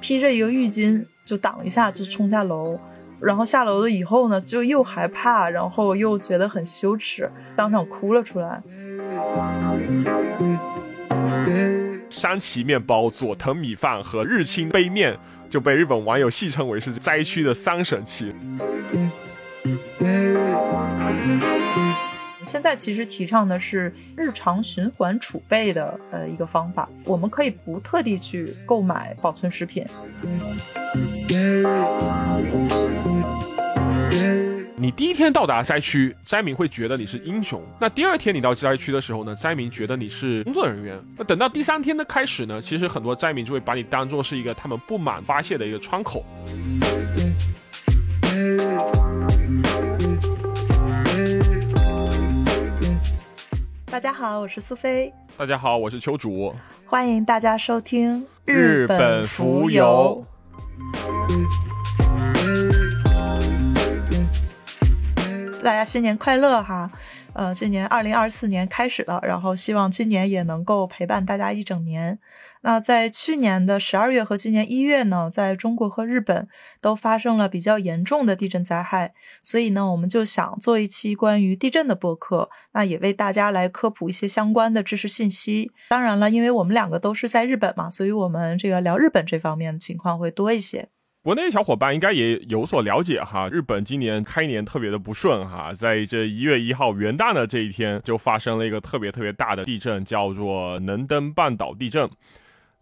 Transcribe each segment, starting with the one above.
披着一个浴巾就挡一下就冲下楼，然后下楼了以后呢，就又害怕，然后又觉得很羞耻，当场哭了出来。山崎面包、佐藤米饭和日清杯面就被日本网友戏称为是灾区的三神器。现在其实提倡的是日常循环储备的呃一个方法，我们可以不特地去购买保存食品。你第一天到达灾区，灾民会觉得你是英雄；那第二天你到灾区的时候呢，灾民觉得你是工作人员。那等到第三天的开始呢，其实很多灾民就会把你当做是一个他们不满发泄的一个窗口。大家好，我是苏菲。大家好，我是秋主。欢迎大家收听日本浮游。大家新年快乐哈！呃，今年二零二四年开始了，然后希望今年也能够陪伴大家一整年。那在去年的十二月和今年一月呢，在中国和日本都发生了比较严重的地震灾害，所以呢，我们就想做一期关于地震的播客，那也为大家来科普一些相关的知识信息。当然了，因为我们两个都是在日本嘛，所以我们这个聊日本这方面的情况会多一些。国内小伙伴应该也有所了解哈，日本今年开年特别的不顺哈，在这一月一号元旦的这一天，就发生了一个特别特别大的地震，叫做能登半岛地震。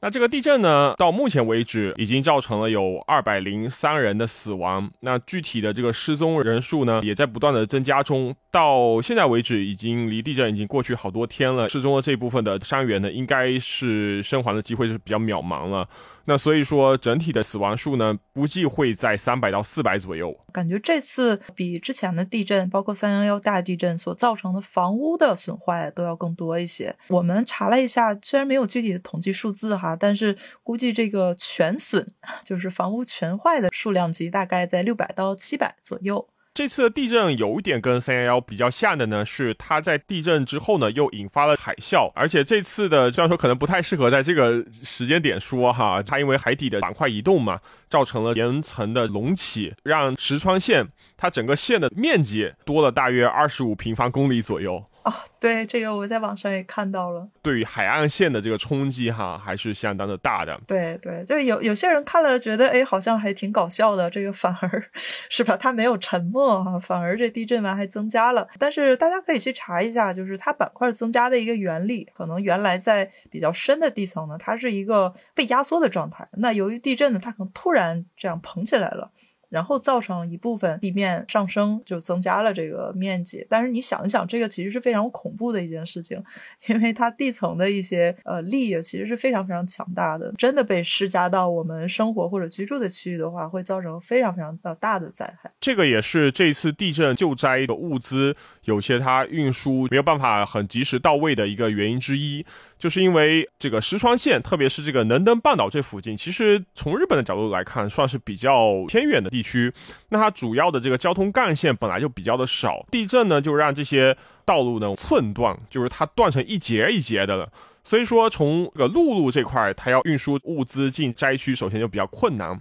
那这个地震呢，到目前为止已经造成了有二百零三人的死亡，那具体的这个失踪人数呢，也在不断的增加中。到现在为止，已经离地震已经过去好多天了，失踪的这部分的伤员呢，应该是生还的机会是比较渺茫了。那所以说，整体的死亡数呢，估计会在三百到四百左右。感觉这次比之前的地震，包括三幺幺大地震所造成的房屋的损坏都要更多一些。我们查了一下，虽然没有具体的统计数字哈，但是估计这个全损，就是房屋全坏的数量级，大概在六百到七百左右。这次的地震有一点跟三幺幺比较像的呢，是它在地震之后呢又引发了海啸，而且这次的虽然说可能不太适合在这个时间点说哈，它因为海底的板块移动嘛，造成了岩层的隆起，让石川县它整个县的面积多了大约二十五平方公里左右。哦，对，这个我在网上也看到了。对于海岸线的这个冲击哈，还是相当的大的。对对，就是有有些人看了觉得，哎，好像还挺搞笑的。这个反而是吧，它没有沉没哈，反而这地震完还增加了。但是大家可以去查一下，就是它板块增加的一个原理，可能原来在比较深的地层呢，它是一个被压缩的状态。那由于地震呢，它可能突然这样膨起来了。然后造成一部分地面上升，就增加了这个面积。但是你想一想，这个其实是非常恐怖的一件事情，因为它地层的一些呃力其实是非常非常强大的。真的被施加到我们生活或者居住的区域的话，会造成非常非常大的灾害。这个也是这次地震救灾的物资有些它运输没有办法很及时到位的一个原因之一，就是因为这个石川县，特别是这个能登半岛这附近，其实从日本的角度来看，算是比较偏远的。地区，那它主要的这个交通干线本来就比较的少，地震呢就让这些道路呢寸断，就是它断成一节一节的了。所以说，从这个陆路这块，它要运输物资进灾区，首先就比较困难。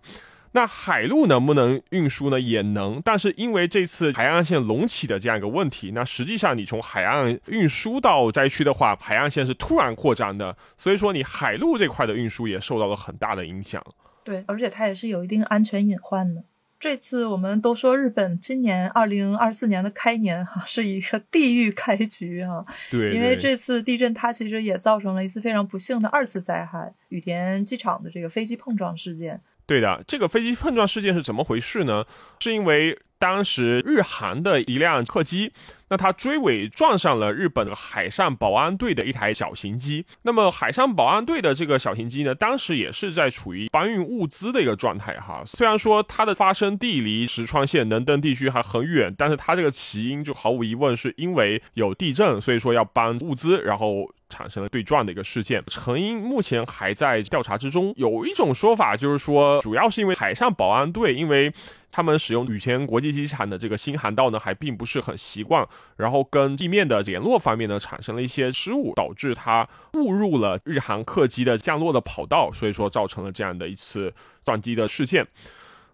那海路能不能运输呢？也能，但是因为这次海岸线隆起的这样一个问题，那实际上你从海岸运输到灾区的话，海岸线是突然扩张的，所以说你海路这块的运输也受到了很大的影响。对，而且它也是有一定安全隐患的。这次我们都说日本今年二零二四年的开年哈 是一个地狱开局哈，对，因为这次地震它其实也造成了一次非常不幸的二次灾害——羽田机场的这个飞机碰撞事件。对的，这个飞机碰撞事件是怎么回事呢？是因为。当时日韩的一辆客机，那它追尾撞上了日本海上保安队的一台小型机。那么海上保安队的这个小型机呢，当时也是在处于搬运物资的一个状态哈。虽然说它的发生地离石川县能登地区还很远，但是它这个起因就毫无疑问是因为有地震，所以说要搬物资，然后。产生了对撞的一个事件，成因目前还在调查之中。有一种说法就是说，主要是因为海上保安队，因为他们使用羽前国际机场的这个新航道呢，还并不是很习惯，然后跟地面的联络方面呢产生了一些失误，导致它误入了日航客机的降落的跑道，所以说造成了这样的一次撞击的事件。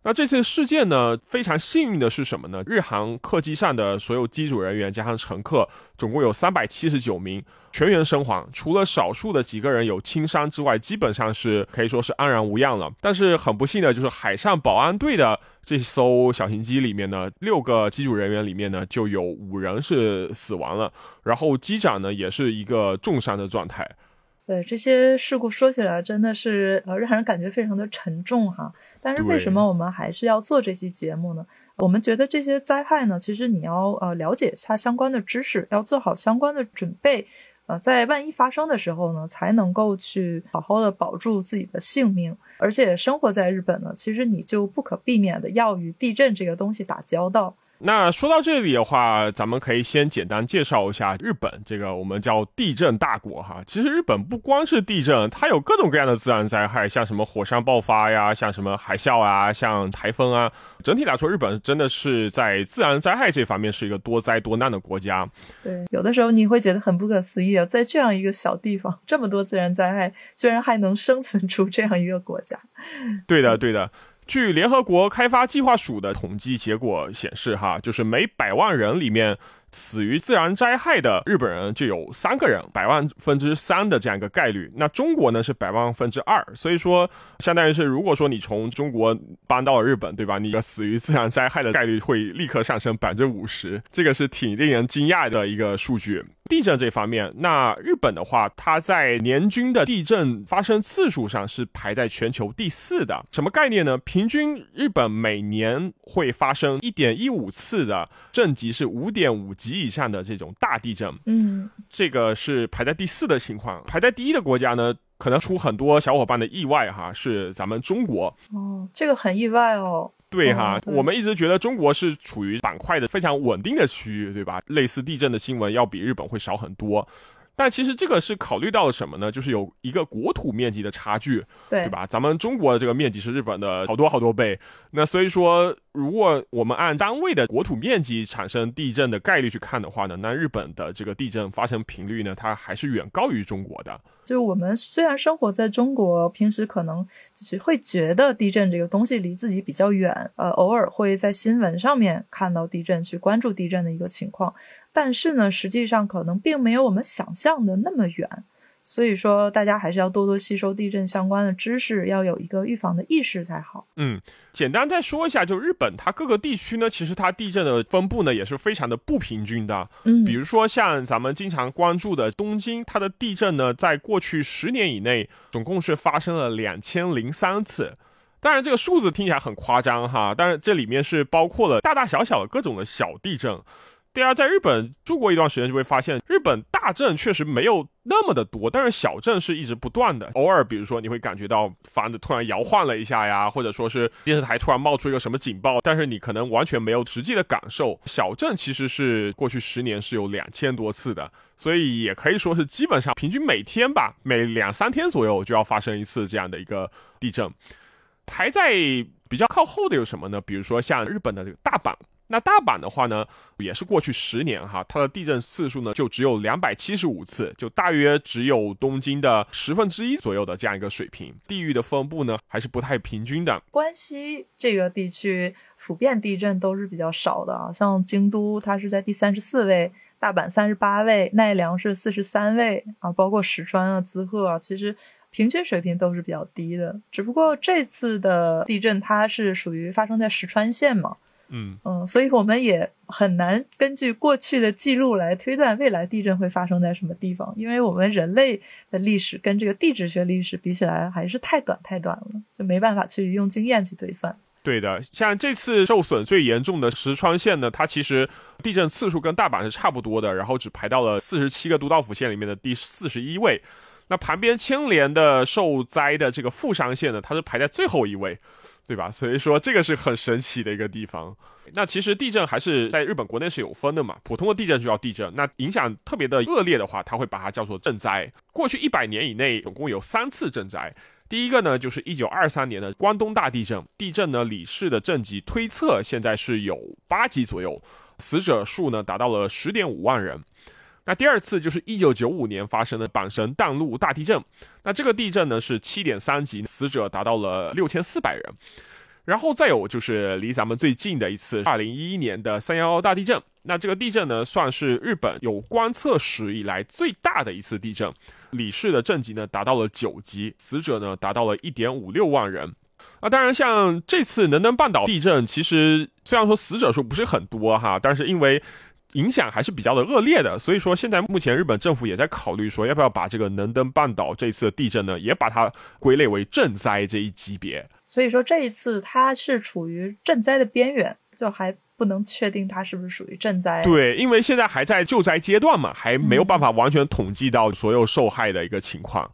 那这次事件呢，非常幸运的是什么呢？日航客机上的所有机组人员加上乘客，总共有三百七十九名，全员生还，除了少数的几个人有轻伤之外，基本上是可以说是安然无恙了。但是很不幸的就是海上保安队的这艘小型机里面呢，六个机组人员里面呢，就有五人是死亡了，然后机长呢也是一个重伤的状态。对这些事故说起来真的是呃让人感觉非常的沉重哈，但是为什么我们还是要做这期节目呢？我们觉得这些灾害呢，其实你要呃了解下相关的知识，要做好相关的准备，呃，在万一发生的时候呢，才能够去好好的保住自己的性命。而且生活在日本呢，其实你就不可避免的要与地震这个东西打交道。那说到这里的话，咱们可以先简单介绍一下日本这个我们叫地震大国哈。其实日本不光是地震，它有各种各样的自然灾害，像什么火山爆发呀，像什么海啸啊，像台风啊。整体来说，日本真的是在自然灾害这方面是一个多灾多难的国家。对，有的时候你会觉得很不可思议啊，在这样一个小地方，这么多自然灾害，居然还能生存出这样一个国家。对的，对的。据联合国开发计划署的统计结果显示，哈，就是每百万人里面死于自然灾害的日本人就有三个人，百万分之三的这样一个概率。那中国呢是百万分之二，所以说相当于是，如果说你从中国搬到了日本，对吧？你死于自然灾害的概率会立刻上升百分之五十，这个是挺令人惊讶的一个数据。地震这方面，那日本的话，它在年均的地震发生次数上是排在全球第四的。什么概念呢？平均日本每年会发生一点一五次的震级是五点五级以上的这种大地震。嗯，这个是排在第四的情况。排在第一的国家呢，可能出很多小伙伴的意外哈，是咱们中国。哦，这个很意外哦。对哈，我们一直觉得中国是处于板块的非常稳定的区域，对吧？类似地震的新闻要比日本会少很多。但其实这个是考虑到了什么呢？就是有一个国土面积的差距，对吧？咱们中国的这个面积是日本的好多好多倍。那所以说，如果我们按单位的国土面积产生地震的概率去看的话呢，那日本的这个地震发生频率呢，它还是远高于中国的。就是我们虽然生活在中国，平时可能就是会觉得地震这个东西离自己比较远，呃，偶尔会在新闻上面看到地震，去关注地震的一个情况，但是呢，实际上可能并没有我们想象的那么远。所以说，大家还是要多多吸收地震相关的知识，要有一个预防的意识才好。嗯，简单再说一下，就日本它各个地区呢，其实它地震的分布呢也是非常的不平均的。嗯，比如说像咱们经常关注的东京，它的地震呢，在过去十年以内，总共是发生了两千零三次。当然，这个数字听起来很夸张哈，但是这里面是包括了大大小小的各种的小地震。对啊，在日本住过一段时间，就会发现日本大震确实没有那么的多，但是小震是一直不断的。偶尔，比如说你会感觉到房子突然摇晃了一下呀，或者说是电视台突然冒出一个什么警报，但是你可能完全没有实际的感受。小震其实是过去十年是有两千多次的，所以也可以说是基本上平均每天吧，每两三天左右就要发生一次这样的一个地震。排在比较靠后的有什么呢？比如说像日本的这个大阪。那大阪的话呢，也是过去十年哈，它的地震次数呢就只有两百七十五次，就大约只有东京的十分之一左右的这样一个水平。地域的分布呢还是不太平均的。关西这个地区普遍地震都是比较少的啊，像京都它是在第三十四位，大阪三十八位，奈良是四十三位啊，包括石川啊、滋贺啊，其实平均水平都是比较低的。只不过这次的地震它是属于发生在石川县嘛。嗯嗯，所以我们也很难根据过去的记录来推断未来地震会发生在什么地方，因为我们人类的历史跟这个地质学历史比起来还是太短太短了，就没办法去用经验去推算。对的，像这次受损最严重的石川县呢，它其实地震次数跟大阪是差不多的，然后只排到了四十七个都道府县里面的第四十一位。那旁边牵连的受灾的这个富山县呢，它是排在最后一位。对吧？所以说这个是很神奇的一个地方。那其实地震还是在日本国内是有分的嘛，普通的地震就叫地震，那影响特别的恶劣的话，它会把它叫做震灾。过去一百年以内，总共有三次震灾。第一个呢，就是一九二三年的关东大地震，地震呢，里氏的震级推测现在是有八级左右，死者数呢达到了十点五万人。那第二次就是一九九五年发生的阪神淡路大地震，那这个地震呢是七点三级，死者达到了六千四百人。然后再有就是离咱们最近的一次二零一一年的三幺幺大地震，那这个地震呢算是日本有观测史以来最大的一次地震，里氏的震级呢达到了九级，死者呢达到了一点五六万人。啊，当然像这次能登半岛地震，其实虽然说死者数不是很多哈，但是因为影响还是比较的恶劣的，所以说现在目前日本政府也在考虑说要不要把这个能登半岛这次的地震呢，也把它归类为震灾这一级别。所以说这一次它是处于震灾的边缘，就还不能确定它是不是属于震灾。对，因为现在还在救灾阶段嘛，还没有办法完全统计到所有受害的一个情况。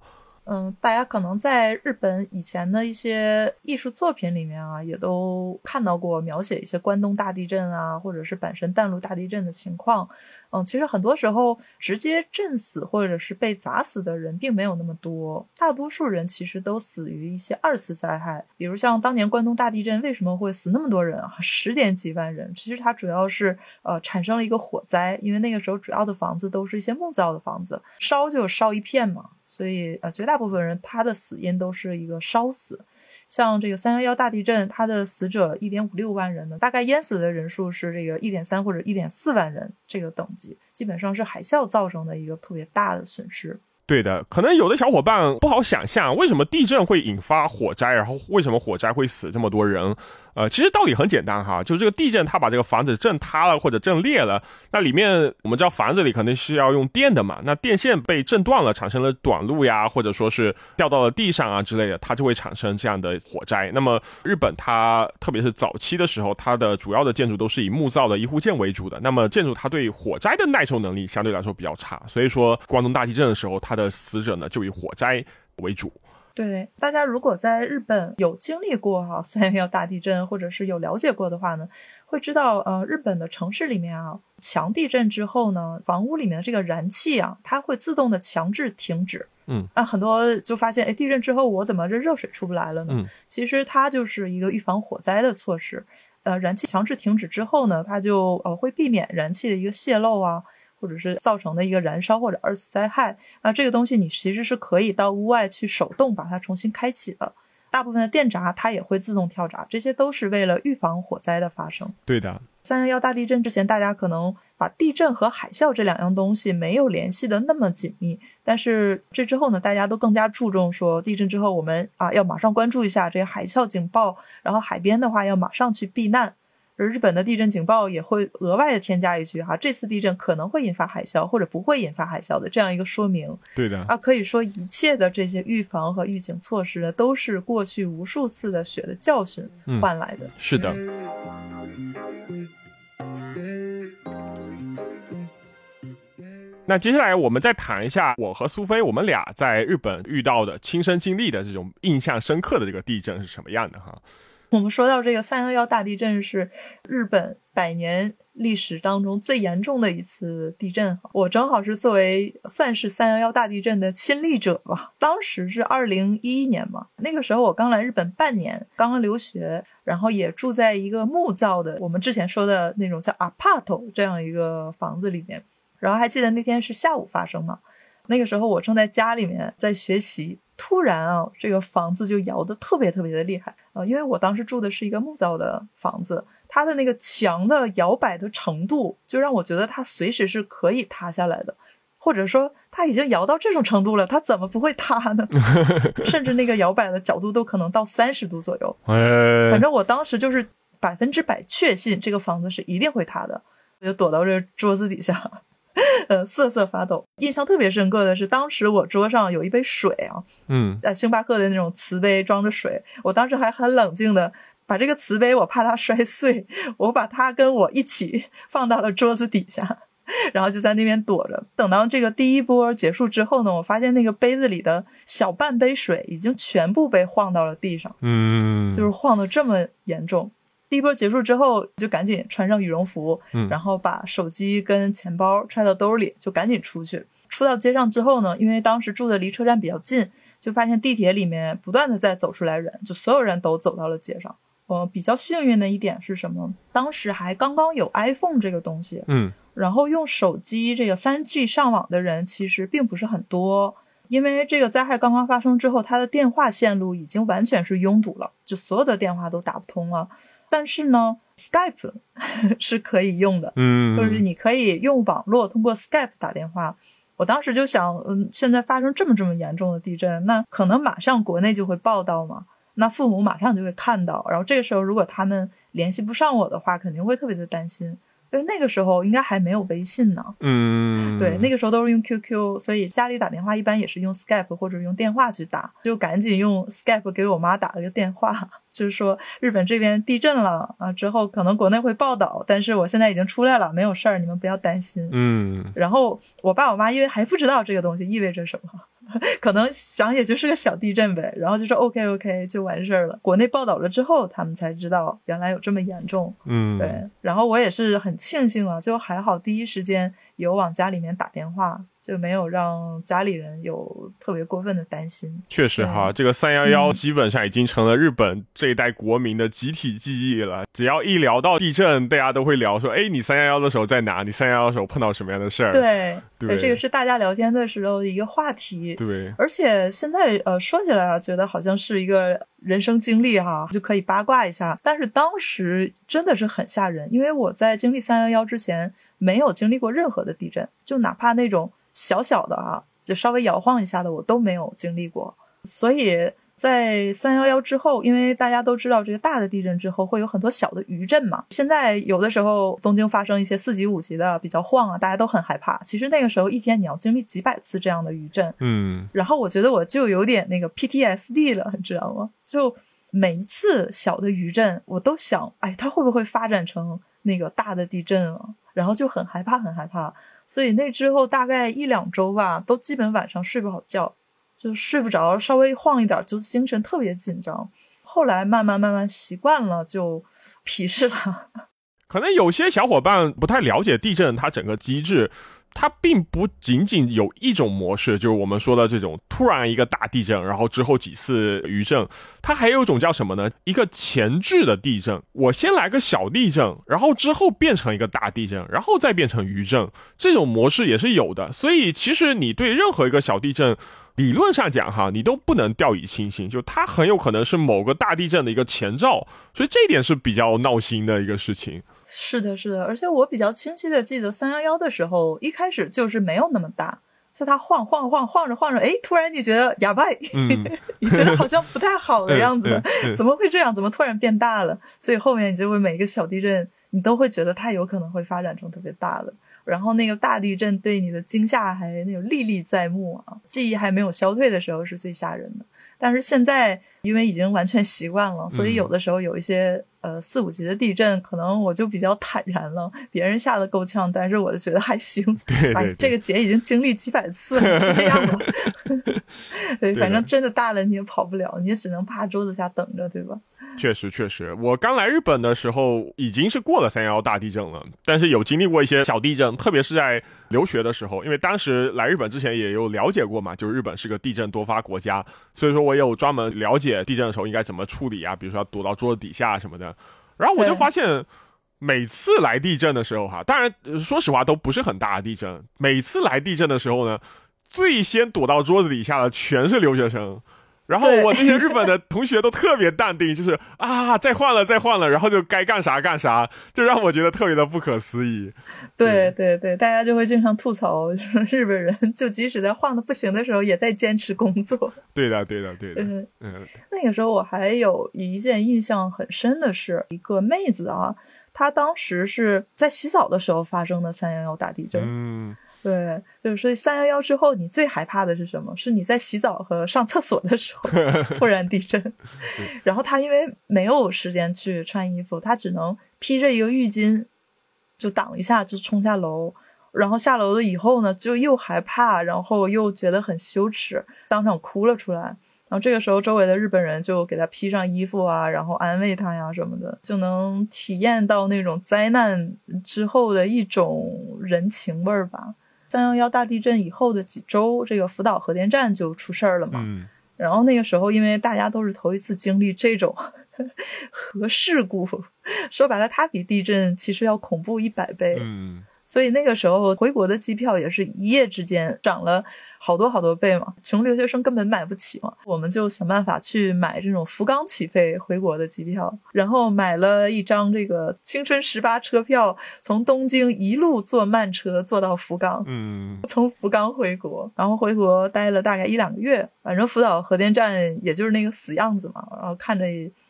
嗯，大家可能在日本以前的一些艺术作品里面啊，也都看到过描写一些关东大地震啊，或者是阪神淡路大地震的情况。嗯，其实很多时候直接震死或者是被砸死的人并没有那么多，大多数人其实都死于一些二次灾害，比如像当年关东大地震为什么会死那么多人啊，十点几万人？其实它主要是呃产生了一个火灾，因为那个时候主要的房子都是一些木造的房子，烧就烧一片嘛，所以呃绝大部分人他的死因都是一个烧死。像这个三幺幺大地震，它的死者一点五六万人呢，大概淹死的人数是这个一点三或者一点四万人这个等级，基本上是海啸造成的一个特别大的损失。对的，可能有的小伙伴不好想象，为什么地震会引发火灾，然后为什么火灾会死这么多人？呃，其实道理很简单哈，就是这个地震它把这个房子震塌了或者震裂了，那里面我们知道房子里肯定是要用电的嘛，那电线被震断了，产生了短路呀，或者说是掉到了地上啊之类的，它就会产生这样的火灾。那么日本它特别是早期的时候，它的主要的建筑都是以木造的一户建为主的，那么建筑它对火灾的耐受能力相对来说比较差，所以说关东大地震的时候，它的死者呢就以火灾为主。对，大家如果在日本有经历过哈三幺幺大地震，或者是有了解过的话呢，会知道呃，日本的城市里面啊，强地震之后呢，房屋里面的这个燃气啊，它会自动的强制停止。嗯，啊，很多就发现，哎，地震之后我怎么这热水出不来了呢？嗯，其实它就是一个预防火灾的措施。呃，燃气强制停止之后呢，它就呃会避免燃气的一个泄漏啊。或者是造成的一个燃烧或者二次灾害，那这个东西你其实是可以到屋外去手动把它重新开启的。大部分的电闸它也会自动跳闸，这些都是为了预防火灾的发生。对的，三幺幺大地震之前，大家可能把地震和海啸这两样东西没有联系的那么紧密，但是这之后呢，大家都更加注重说地震之后我们啊要马上关注一下这个海啸警报，然后海边的话要马上去避难。而日本的地震警报也会额外的添加一句哈，这次地震可能会引发海啸，或者不会引发海啸的这样一个说明。对的啊，可以说一切的这些预防和预警措施呢，都是过去无数次的血的教训换来的。是的。那接下来我们再谈一下我和苏菲我们俩在日本遇到的亲身经历的这种印象深刻的这个地震是什么样的哈。我们说到这个三幺幺大地震是日本百年历史当中最严重的一次地震，我正好是作为算是三幺幺大地震的亲历者吧。当时是二零一一年嘛，那个时候我刚来日本半年，刚刚留学，然后也住在一个木造的，我们之前说的那种叫 apart 这样一个房子里面。然后还记得那天是下午发生嘛？那个时候我正在家里面在学习。突然啊，这个房子就摇得特别特别的厉害啊！因为我当时住的是一个木造的房子，它的那个墙的摇摆的程度，就让我觉得它随时是可以塌下来的，或者说它已经摇到这种程度了，它怎么不会塌呢？甚至那个摇摆的角度都可能到三十度左右。反正我当时就是百分之百确信这个房子是一定会塌的，我就躲到这桌子底下。呃，瑟瑟发抖。印象特别深刻的是，当时我桌上有一杯水啊，嗯，呃，星巴克的那种瓷杯装着水。我当时还很冷静的把这个瓷杯，我怕它摔碎，我把它跟我一起放到了桌子底下。然后就在那边躲着。等到这个第一波结束之后呢，我发现那个杯子里的小半杯水已经全部被晃到了地上，嗯，就是晃的这么严重。第一波结束之后，就赶紧穿上羽绒服，嗯然后把手机跟钱包揣到兜里，就赶紧出去。出到街上之后呢，因为当时住的离车站比较近，就发现地铁里面不断的在走出来人，就所有人都走到了街上。呃，比较幸运的一点是什么？当时还刚刚有 iPhone 这个东西，嗯然后用手机这个三 G 上网的人其实并不是很多，因为这个灾害刚刚发生之后，它的电话线路已经完全是拥堵了，就所有的电话都打不通了。但是呢，Skype 是可以用的，嗯，就是你可以用网络通过 Skype 打电话。我当时就想，嗯，现在发生这么这么严重的地震，那可能马上国内就会报道嘛，那父母马上就会看到，然后这个时候如果他们联系不上我的话，肯定会特别的担心，因为那个时候应该还没有微信呢。嗯，对，那个时候都是用 QQ，所以家里打电话一般也是用 Skype 或者用电话去打，就赶紧用 Skype 给我妈打了个电话，就是说日本这边地震了啊，之后可能国内会报道，但是我现在已经出来了，没有事儿，你们不要担心。嗯然后我爸我妈因为还不知道这个东西意味着什么，可能想也就是个小地震呗，然后就说 OK OK 就完事儿了。国内报道了之后，他们才知道原来有这么严重。嗯，对，然后我也是很庆幸啊，就还好第一时间有往家里面打电话，就没有让家里人有特别过分的担心。确实哈，这个三幺幺嗯基本上已经成了日本这一代国民的集体记忆了。只要一聊到地震，大家都会聊说：“哎，你三幺幺的时候在哪？你三幺幺的时候碰到什么样的事儿？”对对这个是大家聊天的时候的一个话题。对，而且现在呃说起来啊，觉得好像是一个人生经历哈，就可以八卦一下。但是当时真的是很吓人，因为我在经历三幺幺之前没有经历过任何的地震，就哪怕那种小小的啊，就稍微摇晃一下的，我都没有经历过。所以在三幺幺之后，因为大家都知道这个大的地震之后会有很多小的余震嘛，现在有的时候东京发生一些四级、五级的比较晃啊，大家都很害怕。其实那个时候一天你要经历几百次这样的余震，嗯然后我觉得我就有点那个 PTSD 了，你知道吗？就每一次小的余震，我都想，哎，它会不会发展成那个大的地震啊？然后就很害怕，很害怕。所以那之后大概一两周吧，都基本晚上睡不好觉，就睡不着，稍微晃一点就精神特别紧张。后来慢慢慢慢习惯了，就皮实了。可能有些小伙伴不太了解地震它整个机制，它并不仅仅有一种模式，就是我们说的这种突然一个大地震，然后之后几次余震，它还有一种叫什么呢？一个前置的地震，我先来个小地震，然后之后变成一个大地震，然后再变成余震，这种模式也是有的。所以其实你对任何一个小地震。理论上讲，哈，你都不能掉以轻心，就它很有可能是某个大地震的一个前兆，所以这一点是比较闹心的一个事情。是的，是的，而且我比较清晰的记得三幺幺的时候，一开始就是没有那么大，就它晃晃晃晃着晃着，哎，突然你觉得哑巴，嗯你觉得好像不太好的 样子嗯嗯嗯，怎么会这样？怎么突然变大了？所以后面你就会每一个小地震，你都会觉得它有可能会发展成特别大的。然后那个大地震对你的惊吓还那种历历在目啊，记忆还没有消退的时候是最吓人的。但是现在因为已经完全习惯了，所以有的时候有一些呃四五级的地震，可能我就比较坦然了。别人吓得够呛，但是我就觉得还行。对哎，这个节已经经历几百次了，就这样吧。对，反正真的大了你也跑不了，你也只能趴桌子下等着，对吧？确实，确实，我刚来日本的时候已经是过了三幺幺大地震了，但是有经历过一些小地震，特别是在留学的时候，因为当时来日本之前也有了解过嘛，就是日本是个地震多发国家，所以说我有专门了解地震的时候应该怎么处理啊，比如说要躲到桌子底下什么的。然后我就发现，每次来地震的时候哈，当然呃说实话都不是很大的地震，每次来地震的时候呢，最先躲到桌子底下的全是留学生。然后我那些日本的同学都特别淡定，就是啊，再换了，再换了，然后就该干啥干啥，就让我觉得特别的不可思议。对对对，大家就会经常吐槽，说日本人就即使在晃的不行的时候，也在坚持工作。对的，对的，对的，嗯，嗯那个时候我还有一件印象很深的是，一个妹子啊，她当时是在洗澡的时候发生的三幺幺大地震。嗯，对，就是所以三幺幺之后，你最害怕的是什么？是你在洗澡和上厕所的时候 突然地震，然后他因为没有时间去穿衣服，他只能披着一个浴巾就挡一下就冲下楼。然后下楼了以后呢，就又害怕，然后又觉得很羞耻，当场哭了出来。然后这个时候，周围的日本人就给他披上衣服啊，然后安慰他呀什么的，就能体验到那种灾难之后的一种人情味儿吧。三幺幺大地震以后的几周，这个福岛核电站就出事儿了嘛。嗯，然后那个时候，因为大家都是头一次经历这种 核事故，说白了，它比地震其实要恐怖一百倍。嗯。所以那个时候回国的机票也是一夜之间涨了好多好多倍嘛，穷留学生根本买不起嘛，我们就想办法去买这种福冈起飞回国的机票，然后买了一张这个青春十八车票，从东京一路坐慢车坐到福冈，嗯，从福冈回国，然后回国待了大概一两个月，反正福岛核电站也就是那个死样子嘛，然后看着。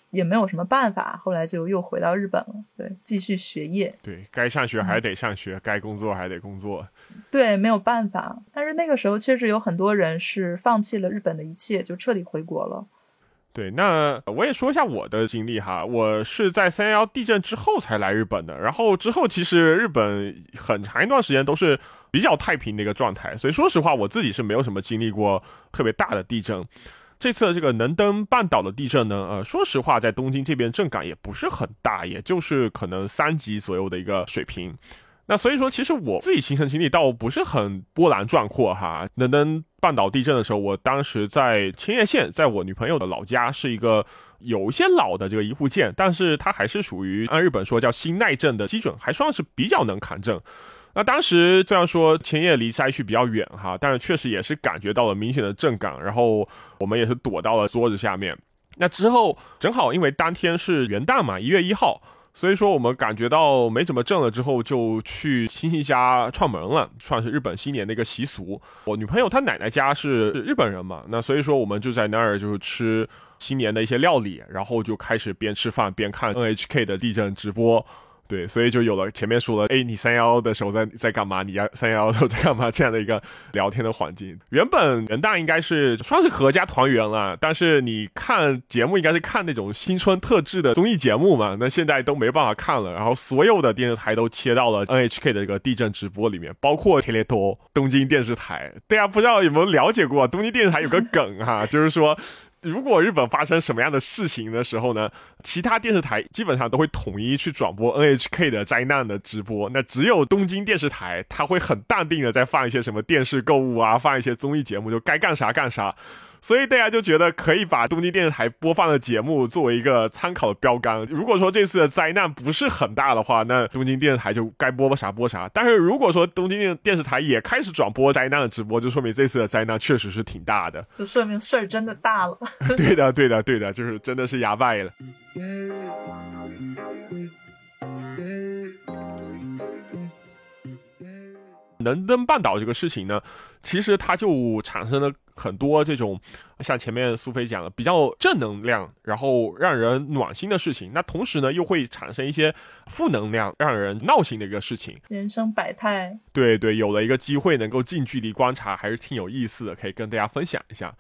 也没有什么办法，后来就又回到日本了。对，继续学业。对该上学还是得上学，该工作还得工作。对，没有办法。但是那个时候确实有很多人是放弃了日本的一切，就彻底回国了。对，那我也说一下我的经历哈。我是在三幺幺地震之后才来日本的，然后之后其实日本很长一段时间都是比较太平的一个状态，所以说实话，我自己是没有什么经历过特别大的地震。这次这个能登半岛的地震呢，呃，说实话，在东京这边震感也不是很大，也就是可能三级左右的一个水平。那所以说，其实我自己亲身经历倒不是很波澜壮阔哈。能登半岛地震的时候，我当时在千叶县，在我女朋友的老家，是一个有一些老的这个一户建，但是它还是属于按日本说叫新耐震的基准，还算是比较能扛震。那当时虽然说千叶离灾区比较远哈，但是确实也是感觉到了明显的震感，然后我们也是躲到了桌子下面。那之后正好因为当天是元旦嘛，一月一号，所以说我们感觉到没怎么震了之后，就去亲戚家串门了，算是日本新年的一个习俗。我女朋友她奶奶家是日本人嘛，那所以说我们就在那儿就是吃新年的一些料理，然后就开始边吃饭边看 NHK 的地震直播。对，所以就有了前面说了，哎，你三幺的时候在在干嘛？你要三幺的时候在干嘛？这样的一个聊天的环境。原本人大应该是算是合家团圆了，但是你看节目应该是看那种新春特制的综艺节目嘛，那现在都没办法看了。然后所有的电视台都切到了 NHK 的这个地震直播里面，包括天列多东京电视台。大家不知道有没有了解过，东京电视台有个梗哈，就是说。如果日本发生什么样的事情的时候呢，其他电视台基本上都会统一去转播 NHK 的灾难的直播，那只有东京电视台，他会很淡定的在放一些什么电视购物啊，放一些综艺节目，就该干啥干啥。所以大家就觉得可以把东京电视台播放的节目作为一个参考的标杆。如果说这次的灾难不是很大的话，那东京电视台就该播啥播啥。但是如果说东京电电视台也开始转播灾难的直播，就说明这次的灾难确实是挺大的。就说明事儿真的大了。对的，对的，对的，就是真的是压败了。能登半岛这个事情呢，其实它就产生了很多这种像前面苏菲讲的比较正能量，然后让人暖心的事情。那同时呢，又会产生一些负能量，让人闹心的一个事情。人生百态，对对，有了一个机会能够近距离观察，还是挺有意思的，可以跟大家分享一下。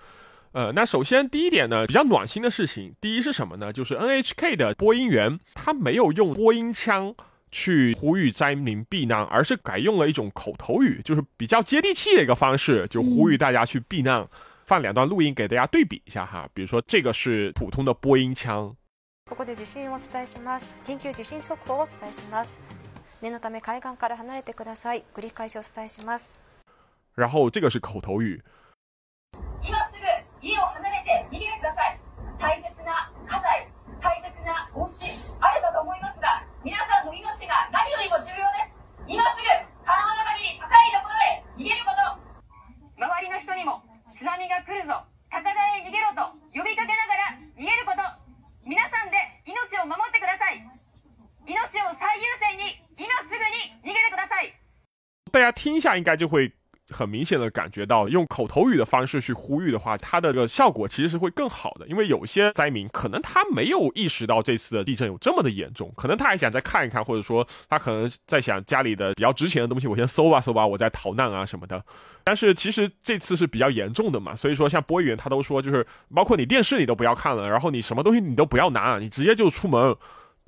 呃，那首先第一点呢，比较暖心的事情，第一是什么呢？就是 NHK 的播音员他没有用播音腔。去呼吁灾民避难，而是改用了一种口头语，就是比较接地气的一个方式，就呼吁大家去避难。放两段录音给大家对比一下哈，比如说这个是普通的播音腔。ここで地震をお伝えします。緊急地震速報をお伝えします。念のため海岸から離れてください。繰り返しお伝えします。然后这个是口头语。今すぐ家を離れて逃げてください。大切な家財、大切なお家あればと思いますが。 皆さんの命が何よりも重要です今すぐ可能な限り高いところへ逃げること周りの人にも津波が来るぞ高台へ逃げろと呼びかけながら逃げること皆さんで命を守ってください。命を最優先に今すぐに逃げてください大家听一下，应该就会很明显的感觉到，用口头语的方式去呼吁的话，它的这个效果其实是会更好的。因为有些灾民可能他没有意识到这次的地震有这么的严重，可能他还想再看一看，或者说他可能在想家里的比较值钱的东西，我先搜吧搜吧，我再逃难啊什么的。但是其实这次是比较严重的嘛，所以说像播音员他都说，就是包括你电视你都不要看了，然后你什么东西你都不要拿，你直接就出门。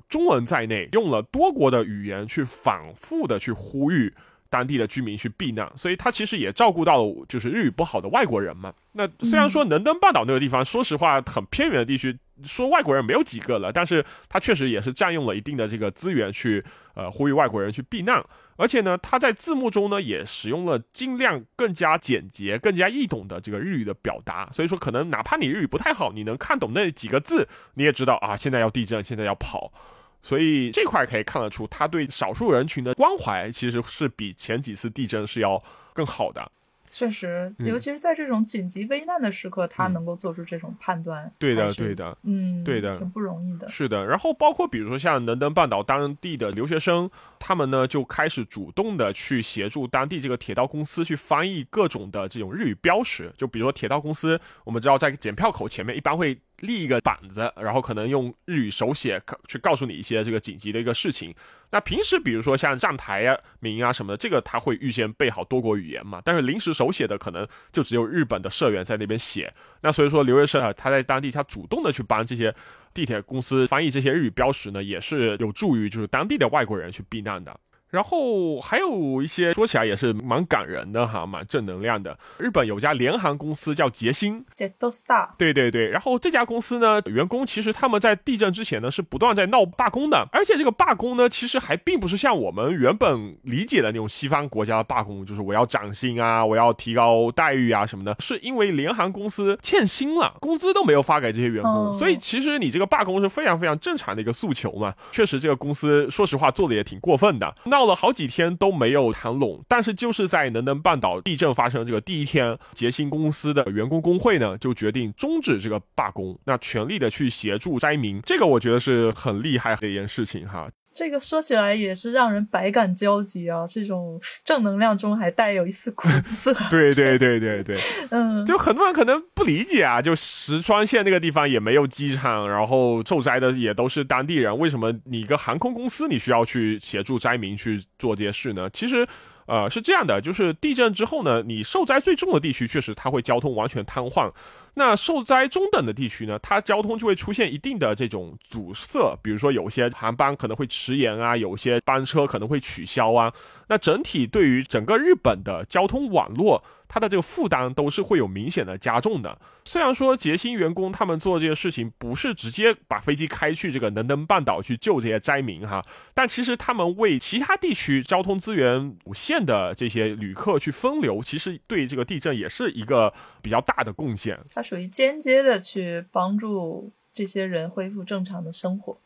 中文在内，用了多国的语言去反复的去呼吁。当地的居民去避难，所以他其实也照顾到了就是日语不好的外国人嘛。那虽然说能登半岛那个地方，说实话很偏远的地区，说外国人没有几个了，但是他确实也是占用了一定的这个资源去呃呼吁外国人去避难。而且呢，他在字幕中呢也使用了尽量更加简洁、更加易懂的这个日语的表达，所以说可能哪怕你日语不太好，你能看懂那几个字，你也知道啊，现在要地震，现在要跑。所以这块可以看得出，他对少数人群的关怀其实是比前几次地震是要更好的。确实，尤其是在这种紧急危难的时刻，他能够做出这种判断。对的，对的，嗯，对的，挺不容易的。是的，然后包括比如说像能登半岛当地的留学生，他们呢就开始主动的去协助当地这个铁道公司去翻译各种的这种日语标识。就比如说铁道公司，我们知道在检票口前面一般会。立一个板子，然后可能用日语手写去告诉你一些这个紧急的一个事情。那平时比如说像站台啊、名啊什么的，这个他会预先备好多国语言嘛。但是临时手写的可能就只有日本的社员在那边写。那所以说留学生啊，他在当地他主动的去帮这些地铁公司翻译这些日语标识呢，也是有助于就是当地的外国人去避难的。然后还有一些说起来也是蛮感人的哈，蛮正能量的。日本有家联航公司叫捷星，Jet Star。对对对，然后这家公司呢，员工其实他们在地震之前呢是不断在闹罢工的，而且这个罢工呢，其实还并不是像我们原本理解的那种西方国家的罢工，就是我要涨薪啊，我要提高待遇啊什么的，是因为联航公司欠薪了，工资都没有发给这些员工，所以其实你这个罢工是非常非常正常的一个诉求嘛。确实，这个公司说实话做的也挺过分的，那。闹了好几天都没有谈拢，但是就是在能登半岛地震发生这个第一天，杰星公司的员工工会呢就决定终止这个罢工，那全力的去协助灾民，这个我觉得是很厉害的一件事情哈。这个说起来也是让人百感交集啊！这种正能量中还带有一丝苦涩。对对对对对，嗯，就很多人可能不理解啊，就石川县那个地方也没有机场，然后受灾的也都是当地人，为什么你一个航空公司你需要去协助灾民去做这些事呢？其实。呃，是这样的，就是地震之后呢，你受灾最重的地区确实它会交通完全瘫痪，那受灾中等的地区呢，它交通就会出现一定的这种阻塞，比如说有些航班可能会迟延啊，有些班车可能会取消啊，那整体对于整个日本的交通网络。它的这个负担都是会有明显的加重的。虽然说捷星员工他们做这些事情不是直接把飞机开去这个能登半岛去救这些灾民哈，但其实他们为其他地区交通资源有限的这些旅客去分流，其实对这个地震也是一个比较大的贡献。它属于间接的去帮助这些人恢复正常的生活。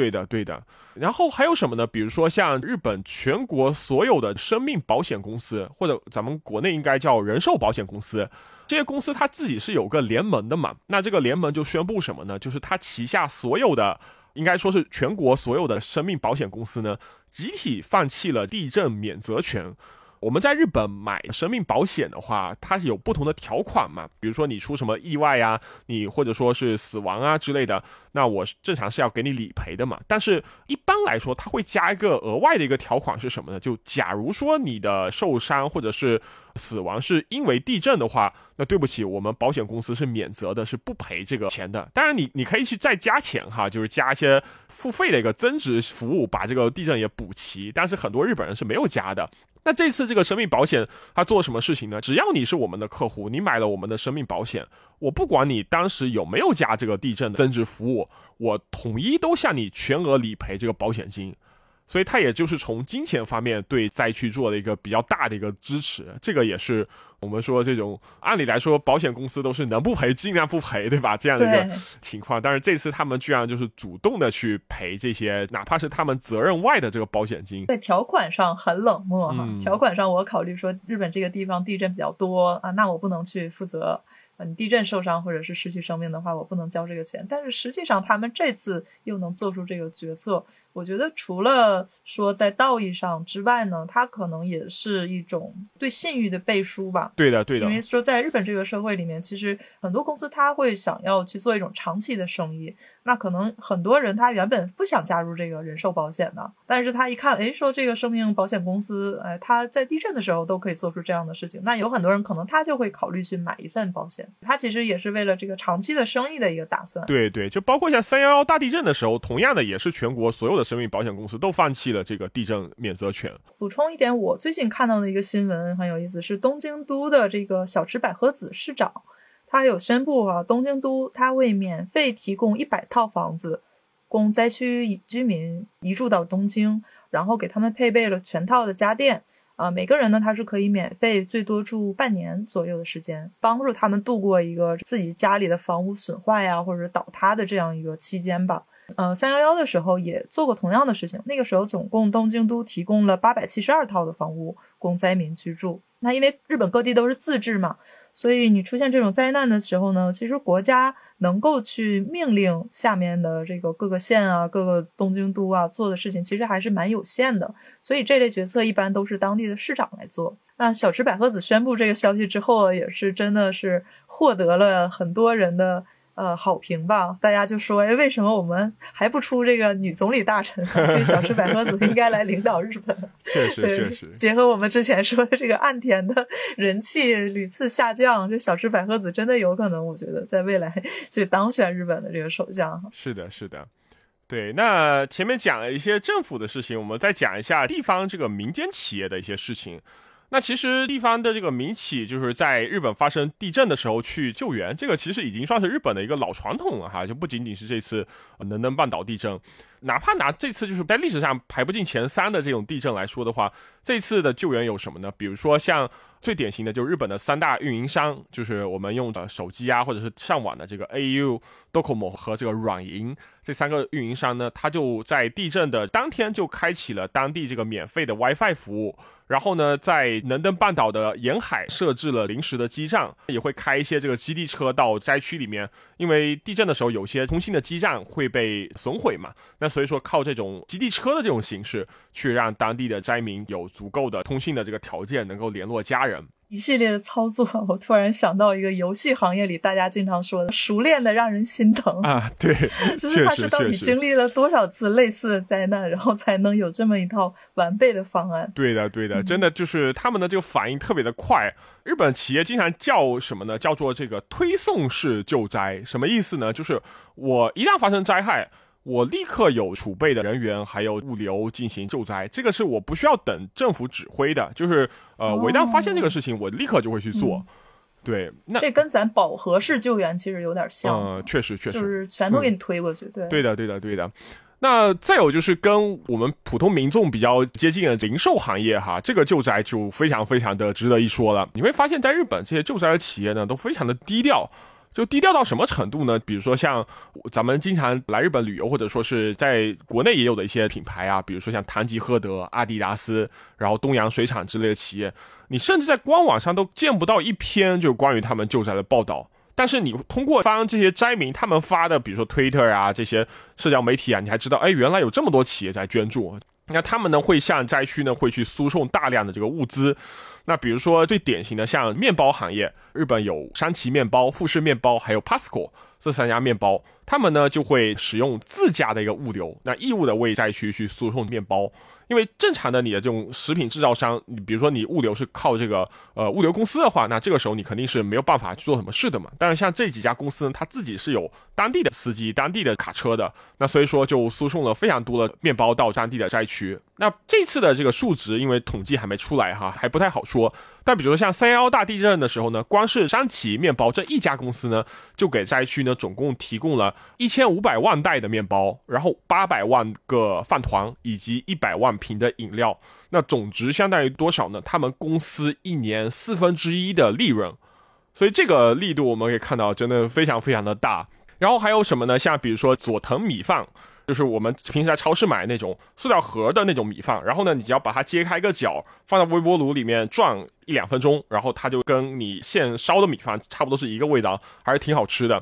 对的，对的。然后还有什么呢？比如说像日本全国所有的生命保险公司，或者咱们国内应该叫人寿保险公司，这些公司它自己是有个联盟的嘛？那这个联盟就宣布什么呢？就是它旗下所有的，应该说是全国所有的生命保险公司呢，集体放弃了地震免责权。我们在日本买生命保险的话，它是有不同的条款嘛？比如说你出什么意外啊，你或者说是死亡啊之类的，那我正常是要给你理赔的嘛。但是一般来说，它会加一个额外的一个条款是什么呢？就假如说你的受伤或者是死亡是因为地震的话，那对不起，我们保险公司是免责的，是不赔这个钱的。当然，你你可以去再加钱哈，就是加一些付费的一个增值服务，把这个地震也补齐。但是很多日本人是没有加的。那这次这个生命保险，它做什么事情呢？只要你是我们的客户，你买了我们的生命保险，我不管你当时有没有加这个地震增值服务，我统一都向你全额理赔这个保险金。所以它也就是从金钱方面对灾区做了一个比较大的一个支持，这个也是我们说这种按理来说保险公司都是能不赔尽量不赔，对吧？这样的一个情况，但是这次他们居然就是主动的去赔这些，哪怕是他们责任外的这个保险金，在条款上很冷漠哈。条款上我考虑说日本这个地方地震比较多啊，那我不能去负责。你地震受伤或者是失去生命的话，我不能交这个钱。但是实际上，他们这次又能做出这个决策，我觉得除了说在道义上之外呢，它可能也是一种对信誉的背书吧。对的，对的。因为说在日本这个社会里面，其实很多公司他会想要去做一种长期的生意。那可能很多人他原本不想加入这个人寿保险的，但是他一看，哎，说这个生命保险公司，哎，他在地震的时候都可以做出这样的事情，那有很多人可能他就会考虑去买一份保险。他其实也是为了这个长期的生意的一个打算。对对，就包括像三幺幺大地震的时候，同样的也是全国所有的生命保险公司都放弃了这个地震免责权。补充一点，我最近看到的一个新闻很有意思，是东京都的这个小池百合子市长，他有宣布啊，东京都他为免费提供一百套房子，供灾区居民移住到东京，然后给他们配备了全套的家电。啊，每个人呢，他是可以免费最多住半年左右的时间，帮助他们度过一个自己家里的房屋损坏呀，或者倒塌的这样一个期间吧。呃，三幺幺的时候也做过同样的事情，那个时候总共东京都提供了八百七十二套的房屋供灾民居住。那因为日本各地都是自治嘛，所以你出现这种灾难的时候呢，其实国家能够去命令下面的这个各个县啊、各个东京都啊做的事情，其实还是蛮有限的。所以这类决策一般都是当地的市长来做。那小池百合子宣布这个消息之后，也是真的是获得了很多人的。呃，好评吧，大家就说，哎，为什么我们还不出这个女总理大臣？这小池百合子应该来领导日本。确实，确实，结合我们之前说的这个岸田的人气屡次下降，这小池百合子真的有可能，我觉得在未来去当选日本的这个首相。是的，是的，对。那前面讲了一些政府的事情，我们再讲一下地方这个民间企业的一些事情。那其实地方的这个民企，就是在日本发生地震的时候去救援，这个其实已经算是日本的一个老传统了哈，就不仅仅是这次能登半岛地震，哪怕拿这次就是在历史上排不进前三的这种地震来说的话，这次的救援有什么呢？比如说像最典型的，就是日本的三大运营商，就是我们用的手机啊或者是上网的这个 AU、Docomo 和这个软银这三个运营商呢，他就在地震的当天就开启了当地这个免费的 WiFi 服务。然后呢，在能登半岛的沿海设置了临时的基站，也会开一些这个基地车到灾区里面，因为地震的时候有些通信的基站会被损毁嘛，那所以说靠这种基地车的这种形式，去让当地的灾民有足够的通信的这个条件，能够联络家人。一系列的操作，我突然想到一个游戏行业里大家经常说的“熟练的让人心疼”啊，对，就是他是到底经历了多少次类似的灾难，然后才能有这么一套完备的方案？对的，对的，真的就是他们的这个反应特别的快。日本企业经常叫什么呢？叫做这个推送式救灾，什么意思呢？就是我一旦发生灾害。我立刻有储备的人员，还有物流进行救灾，这个是我不需要等政府指挥的，就是呃，我一旦发现这个事情，我立刻就会去做。对，那这跟咱饱和式救援其实有点像。嗯，确实确实，就是全都给你推过去。对，对的，对的，对的。那再有就是跟我们普通民众比较接近的零售行业哈，这个救灾就非常非常的值得一说了。你会发现在日本这些救灾的企业呢，都非常的低调。就低调到什么程度呢？比如说像咱们经常来日本旅游，或者说是在国内也有的一些品牌啊，比如说像唐吉诃德、阿迪达斯，然后东洋水产之类的企业，你甚至在官网上都见不到一篇就关于他们救灾的报道。但是你通过翻这些灾民他们发的，比如说 Twitter 啊这些社交媒体啊，你还知道，哎，原来有这么多企业在捐助。那他们呢会向灾区呢会去输送大量的这个物资。那比如说最典型的像面包行业，日本有山崎面包、富士面包，还有 Pasco 这三家面包，他们呢就会使用自家的一个物流，那义务的为灾区去输送面包。因为正常的你的这种食品制造商，你比如说你物流是靠这个呃物流公司的话，那这个时候你肯定是没有办法去做什么事的嘛。但是像这几家公司呢，它自己是有当地的司机、当地的卡车的，那所以说就输送了非常多的面包到当地的灾区。那这次的这个数值，因为统计还没出来哈，还不太好说。但比如说像三幺大地震的时候呢，光是山崎面包这一家公司呢，就给灾区呢总共提供了一千五百万袋的面包，然后八百万个饭团以及一百万瓶的饮料。那总值相当于多少呢？他们公司一年四分之一的利润。所以这个力度我们可以看到，真的非常非常的大。然后还有什么呢？像比如说佐藤米饭。就是我们平时在超市买那种塑料盒的那种米饭，然后呢，你只要把它揭开一个角，放在微波炉里面转一两分钟，然后它就跟你现烧的米饭差不多是一个味道，还是挺好吃的。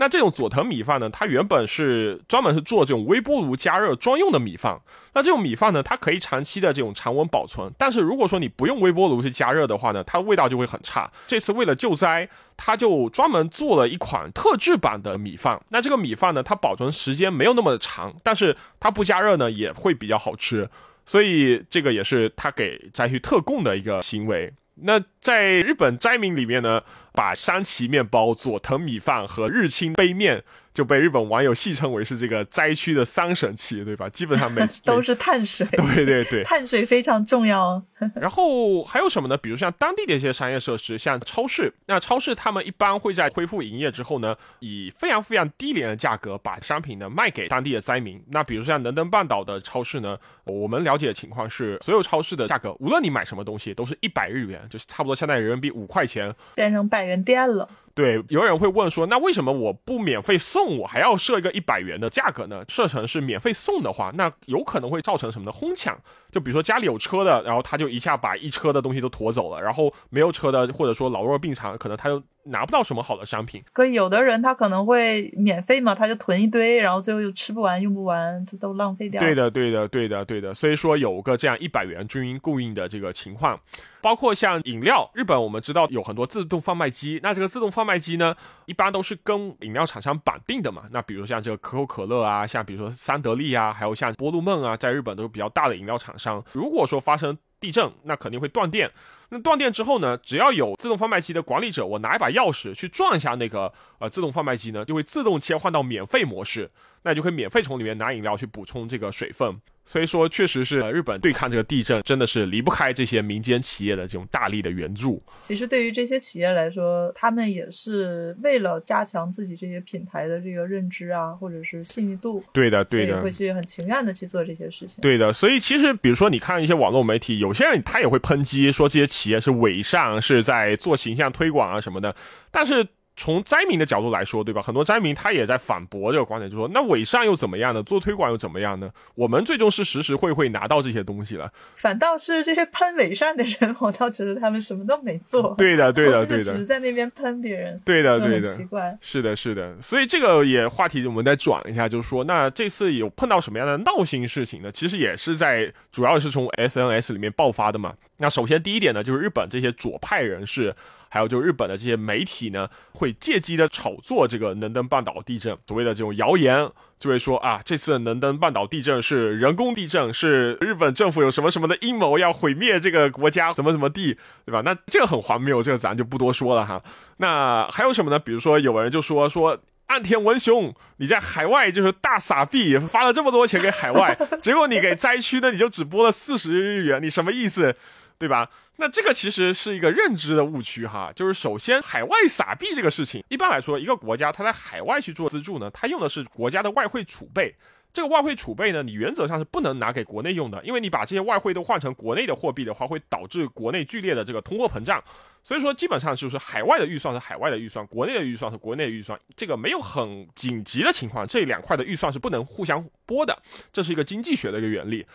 那这种佐藤米饭呢？它原本是专门是做这种微波炉加热专用的米饭。那这种米饭呢，它可以长期的这种常温保存。但是如果说你不用微波炉去加热的话呢，它味道就会很差。这次为了救灾，他就专门做了一款特制版的米饭。那这个米饭呢，它保存时间没有那么长，但是它不加热呢，也会比较好吃。所以这个也是他给灾区特供的一个行为。那在日本灾民里面呢，把山崎面包、佐藤米饭和日清杯面。就被日本网友戏称为是这个灾区的三神器，对吧？基本上每 都是碳水，对对对，碳水非常重要。然后还有什么呢？比如像当地的一些商业设施，像超市。那超市他们一般会在恢复营业之后呢，以非常非常低廉的价格把商品呢卖给当地的灾民。那比如像能登半岛的超市呢，我们了解的情况是，所有超市的价格，无论你买什么东西，都是一百日元，就是差不多相当于人民币五块钱，变成百元店了。对，有人会问说，那为什么我不免费送，我还要设一个一百元的价格呢？设成是免费送的话，那有可能会造成什么呢？哄抢。就比如说家里有车的，然后他就一下把一车的东西都驮走了，然后没有车的，或者说老弱病残，可能他就。拿不到什么好的商品，可有的人他可能会免费嘛，他就囤一堆，然后最后又吃不完用不完，这都浪费掉。对的，对的，对的，对的。所以说有个这样一百元均匀供应的这个情况，包括像饮料，日本我们知道有很多自动贩卖机，那这个自动贩卖卖机呢，一般都是跟饮料厂商绑定的嘛。那比如像这个可口可乐啊，像比如说三得利啊，还有像波露梦啊，在日本都是比较大的饮料厂商。如果说发生地震，那肯定会断电。那断电之后呢？只要有自动贩卖机的管理者，我拿一把钥匙去撞一下那个呃自动贩卖机呢，就会自动切换到免费模式，那就可以免费从里面拿饮料去补充这个水分。所以说，确实是日本对抗这个地震，真的是离不开这些民间企业的这种大力的援助。其实对于这些企业来说，他们也是为了加强自己这些品牌的这个认知啊，或者是信誉度。对的，对的，会去很情愿的去做这些事情。对的，所以其实比如说，你看一些网络媒体，有些人他也会抨击说这些企业是伪善，是在做形象推广啊什么的，但是。从灾民的角度来说，对吧？很多灾民他也在反驳这个观点，就说那伪善又怎么样呢？做推广又怎么样呢？我们最终是实实惠惠拿到这些东西了。反倒是这些喷伪善的人，我倒觉得他们什么都没做。对的，对的，对的，只是在那边喷别人。对的，对的，奇怪。是的，是的。所以这个也话题我们再转一下，就是说，那这次有碰到什么样的闹心事情呢？其实也是在主要是从 SNS 里面爆发的嘛。那首先第一点呢，就是日本这些左派人士。还有就日本的这些媒体呢，会借机的炒作这个能登半岛地震，所谓的这种谣言，就会说啊，这次能登半岛地震是人工地震，是日本政府有什么什么的阴谋要毁灭这个国家，怎么怎么地，对吧？那这个很荒谬，这个咱就不多说了哈。那还有什么呢？比如说有人就说说岸田文雄，你在海外就是大撒币，发了这么多钱给海外，结果你给灾区呢，你就只拨了四十日元，你什么意思？对吧？那这个其实是一个认知的误区哈。就是首先，海外撒币这个事情，一般来说，一个国家它在海外去做资助呢，它用的是国家的外汇储备。这个外汇储备呢，你原则上是不能拿给国内用的，因为你把这些外汇都换成国内的货币的话，会导致国内剧烈的这个通货膨胀。所以说，基本上就是海外的预算是海外的预算，国内的预算是国内的预算。这个没有很紧急的情况，这两块的预算是不能互相拨的，这是一个经济学的一个原理。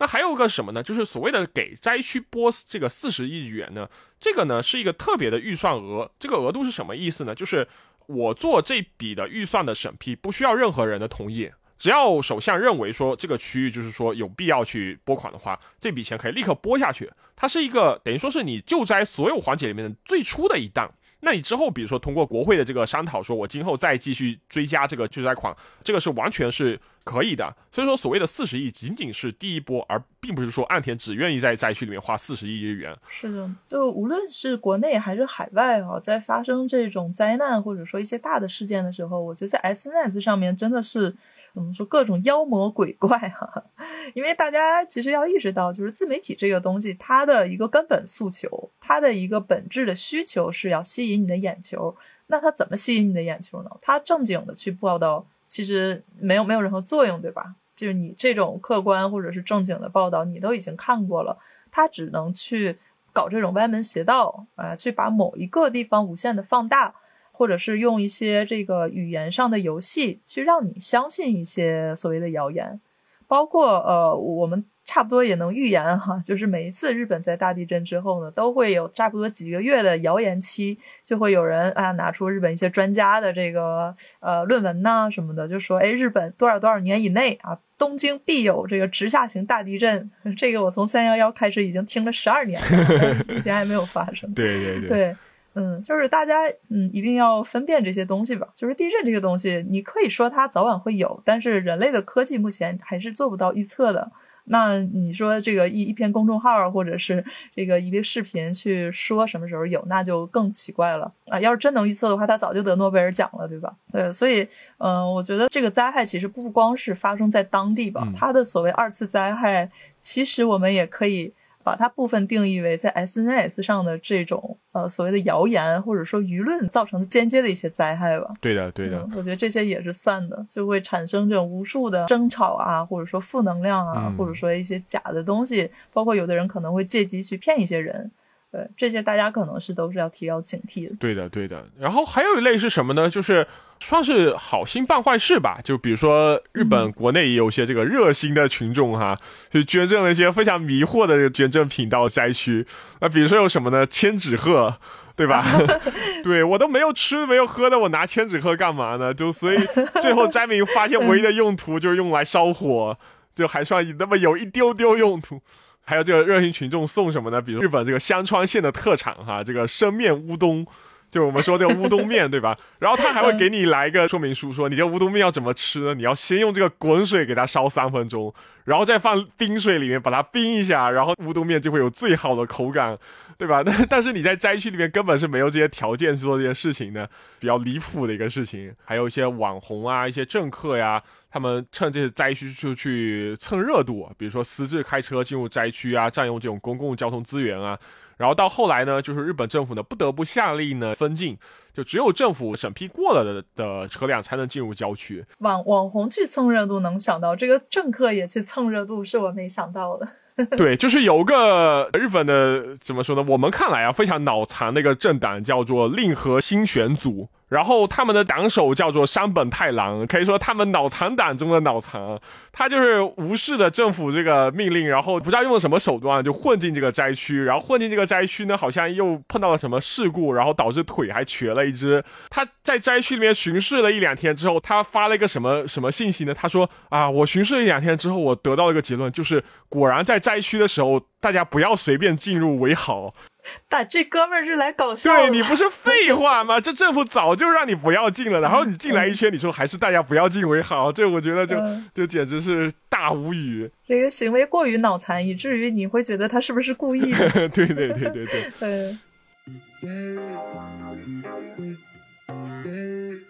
那还有个什么呢？就是所谓的给灾区拨这个四十亿元呢？这个呢是一个特别的预算额。这个额度是什么意思呢？就是我做这笔的预算的审批，不需要任何人的同意，只要首相认为说这个区域就是说有必要去拨款的话，这笔钱可以立刻拨下去。它是一个等于说是你救灾所有环节里面的最初的一档。那你之后，比如说通过国会的这个商讨，说我今后再继续追加这个救灾款，这个是完全是。可以的，所以说所谓的四十亿仅仅是第一波，而并不是说岸田只愿意在灾区里面花四十亿日元。是的，就无论是国内还是海外啊，在发生这种灾难或者说一些大的事件的时候，我觉得在 SNS 上面真的是怎么说各种妖魔鬼怪哈，因为大家其实要意识到，就是自媒体这个东西，它的一个根本诉求，它的一个本质的需求是要吸引你的眼球。那他怎么吸引你的眼球呢？他正经的去报道。其实没有没有任何作用，对吧？就是你这种客观或者是正经的报道，你都已经看过了，他只能去搞这种歪门邪道啊，去把某一个地方无限的放大，或者是用一些这个语言上的游戏去让你相信一些所谓的谣言，包括呃我们。差不多也能预言哈，就是每一次日本在大地震之后呢，都会有差不多几个月的谣言期，就会有人啊拿出日本一些专家的这个呃论文呐什么的，就说哎日本多少多少年以内啊，东京必有这个直下型大地震。这个我从三幺幺开始已经听了十二年了，目前还没有发生。对对对。嗯，就是大家嗯一定要分辨这些东西吧。就是地震这个东西，你可以说它早晚会有，但是人类的科技目前还是做不到预测的。那你说这个一一篇公众号或者是这个一个视频去说什么时候有，那就更奇怪了啊！要是真能预测的话，他早就得诺贝尔奖了，对吧？对，所以嗯，我觉得这个灾害其实不光是发生在当地吧，它的所谓二次灾害，其实我们也可以。把它部分定义为在 SNS 上的这种呃所谓的谣言或者说舆论造成的间接的一些灾害吧。对的，对的，我觉得这些也是算的，就会产生这种无数的争吵啊，或者说负能量啊，或者说一些假的东西，包括有的人可能会借机去骗一些人。对，这些大家可能是都是要提高警惕的。对的，对的。然后还有一类是什么呢？就是算是好心办坏事吧。就比如说日本国内也有些这个热心的群众哈，就捐赠了一些非常迷惑的捐赠品到灾区。那比如说有什么呢？千纸鹤，对吧？对我都没有吃没有喝的，我拿千纸鹤干嘛呢？就所以最后灾民发现唯一的用途就是用来烧火，就还算那么有一丢丢用途。还有这个热心群众送什么呢？比如日本这个香川县的特产哈，这个生面乌冬，就我们说这个乌冬面对吧？然后他还会给你来一个说明书，说你这乌冬面要怎么吃呢？你要先用这个滚水给它烧三分钟，然后再放冰水里面把它冰一下，然后乌冬面就会有最好的口感，对吧？那 但是你在灾区里面根本是没有这些条件去做这些事情的，比较离谱的一个事情。还有一些网红啊，一些政客呀。他们趁这些灾区就去蹭热度，比如说私自开车进入灾区啊，占用这种公共交通资源啊，然后到后来呢，就是日本政府呢不得不下令呢封禁，就只有政府审批过了的的车辆才能进入郊区。网网红去蹭热度能想到，这个政客也去蹭热度，是我没想到的。对，就是有个日本的怎么说呢？我们看来啊非常脑残的一个政党，叫做令和新选组。然后他们的党首叫做山本太郎，可以说他们脑残党中的脑残。他就是无视的政府这个命令，然后不知道用了什么手段就混进这个灾区，然后混进这个灾区呢，好像又碰到了什么事故，然后导致腿还瘸了一只。他在灾区里面巡视了一两天之后，他发了一个什么什么信息呢？他说啊，我巡视了一两天之后，我得到了一个结论，就是果然在灾区的时候，大家不要随便进入为好。但这哥们儿是来搞笑，对你不是废话吗？这政府早就让你不要进了，然后你进来一圈，你说还是大家不要进为好，这我觉得就就简直是大无语。这个行为过于脑残，以至于你会觉得他是不是故意的？对对对对对。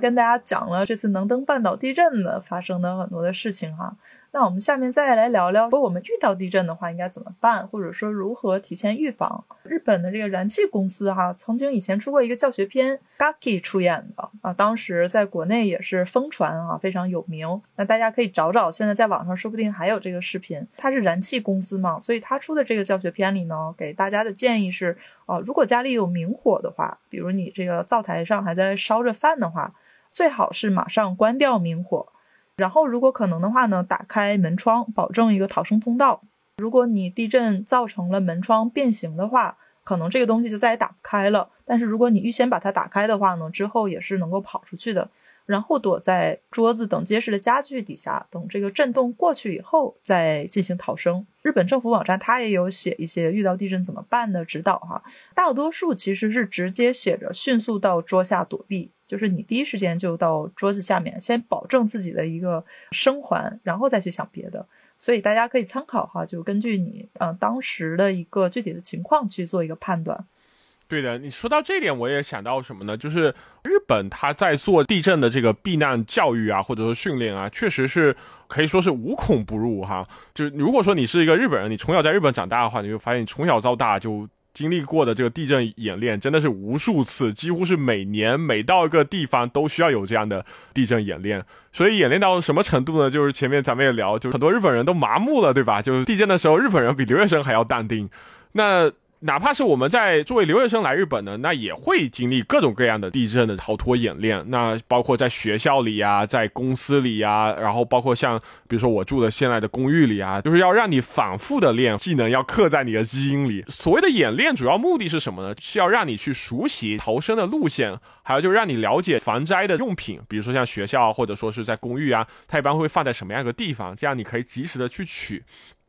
跟大家讲了这次能登半岛地震的发生的很多的事情哈，那我们下面再来聊聊，如果我们遇到地震的话应该怎么办，或者说如何提前预防。日本的这个燃气公司哈，曾经以前出过一个教学片，Gaki 出演的啊，当时在国内也是疯传啊，非常有名。那大家可以找找，现在在网上说不定还有这个视频。它是燃气公司嘛，所以他出的这个教学片里呢，给大家的建议是，哦，如果家里有明火的话，比如你这个灶台上还在烧着饭的话。最好是马上关掉明火，然后如果可能的话呢，打开门窗，保证一个逃生通道。如果你地震造成了门窗变形的话，可能这个东西就再也打不开了。但是如果你预先把它打开的话呢，之后也是能够跑出去的。然后躲在桌子等结实的家具底下，等这个震动过去以后再进行逃生。日本政府网站它也有写一些遇到地震怎么办的指导哈，大多数其实是直接写着迅速到桌下躲避。就是你第一时间就到桌子下面，先保证自己的一个生还，然后再去想别的。所以大家可以参考哈，就根据你呃当时的一个具体的情况去做一个判断。对的，你说到这点，我也想到什么呢？就是日本他在做地震的这个避难教育啊，或者说训练啊，确实是可以说是无孔不入哈。就如果说你是一个日本人，你从小在日本长大的话，你会发现你从小到大就。经历过的这个地震演练真的是无数次，几乎是每年每到一个地方都需要有这样的地震演练。所以演练到什么程度呢？就是前面咱们也聊，就是很多日本人都麻木了，对吧？就是地震的时候，日本人比留学生还要淡定。那。哪怕是我们在作为留学生来日本呢，那也会经历各种各样的地震的逃脱演练。那包括在学校里呀，在公司里呀，然后包括像比如说我住的现在的公寓里啊，就是要让你反复的练技能，要刻在你的基因里。所谓的演练主要目的是什么呢？是要让你去熟悉逃生的路线，还有就是让你了解防灾的用品，比如说像学校或者说是在公寓啊，它一般会放在什么样一个地方，这样你可以及时的去取。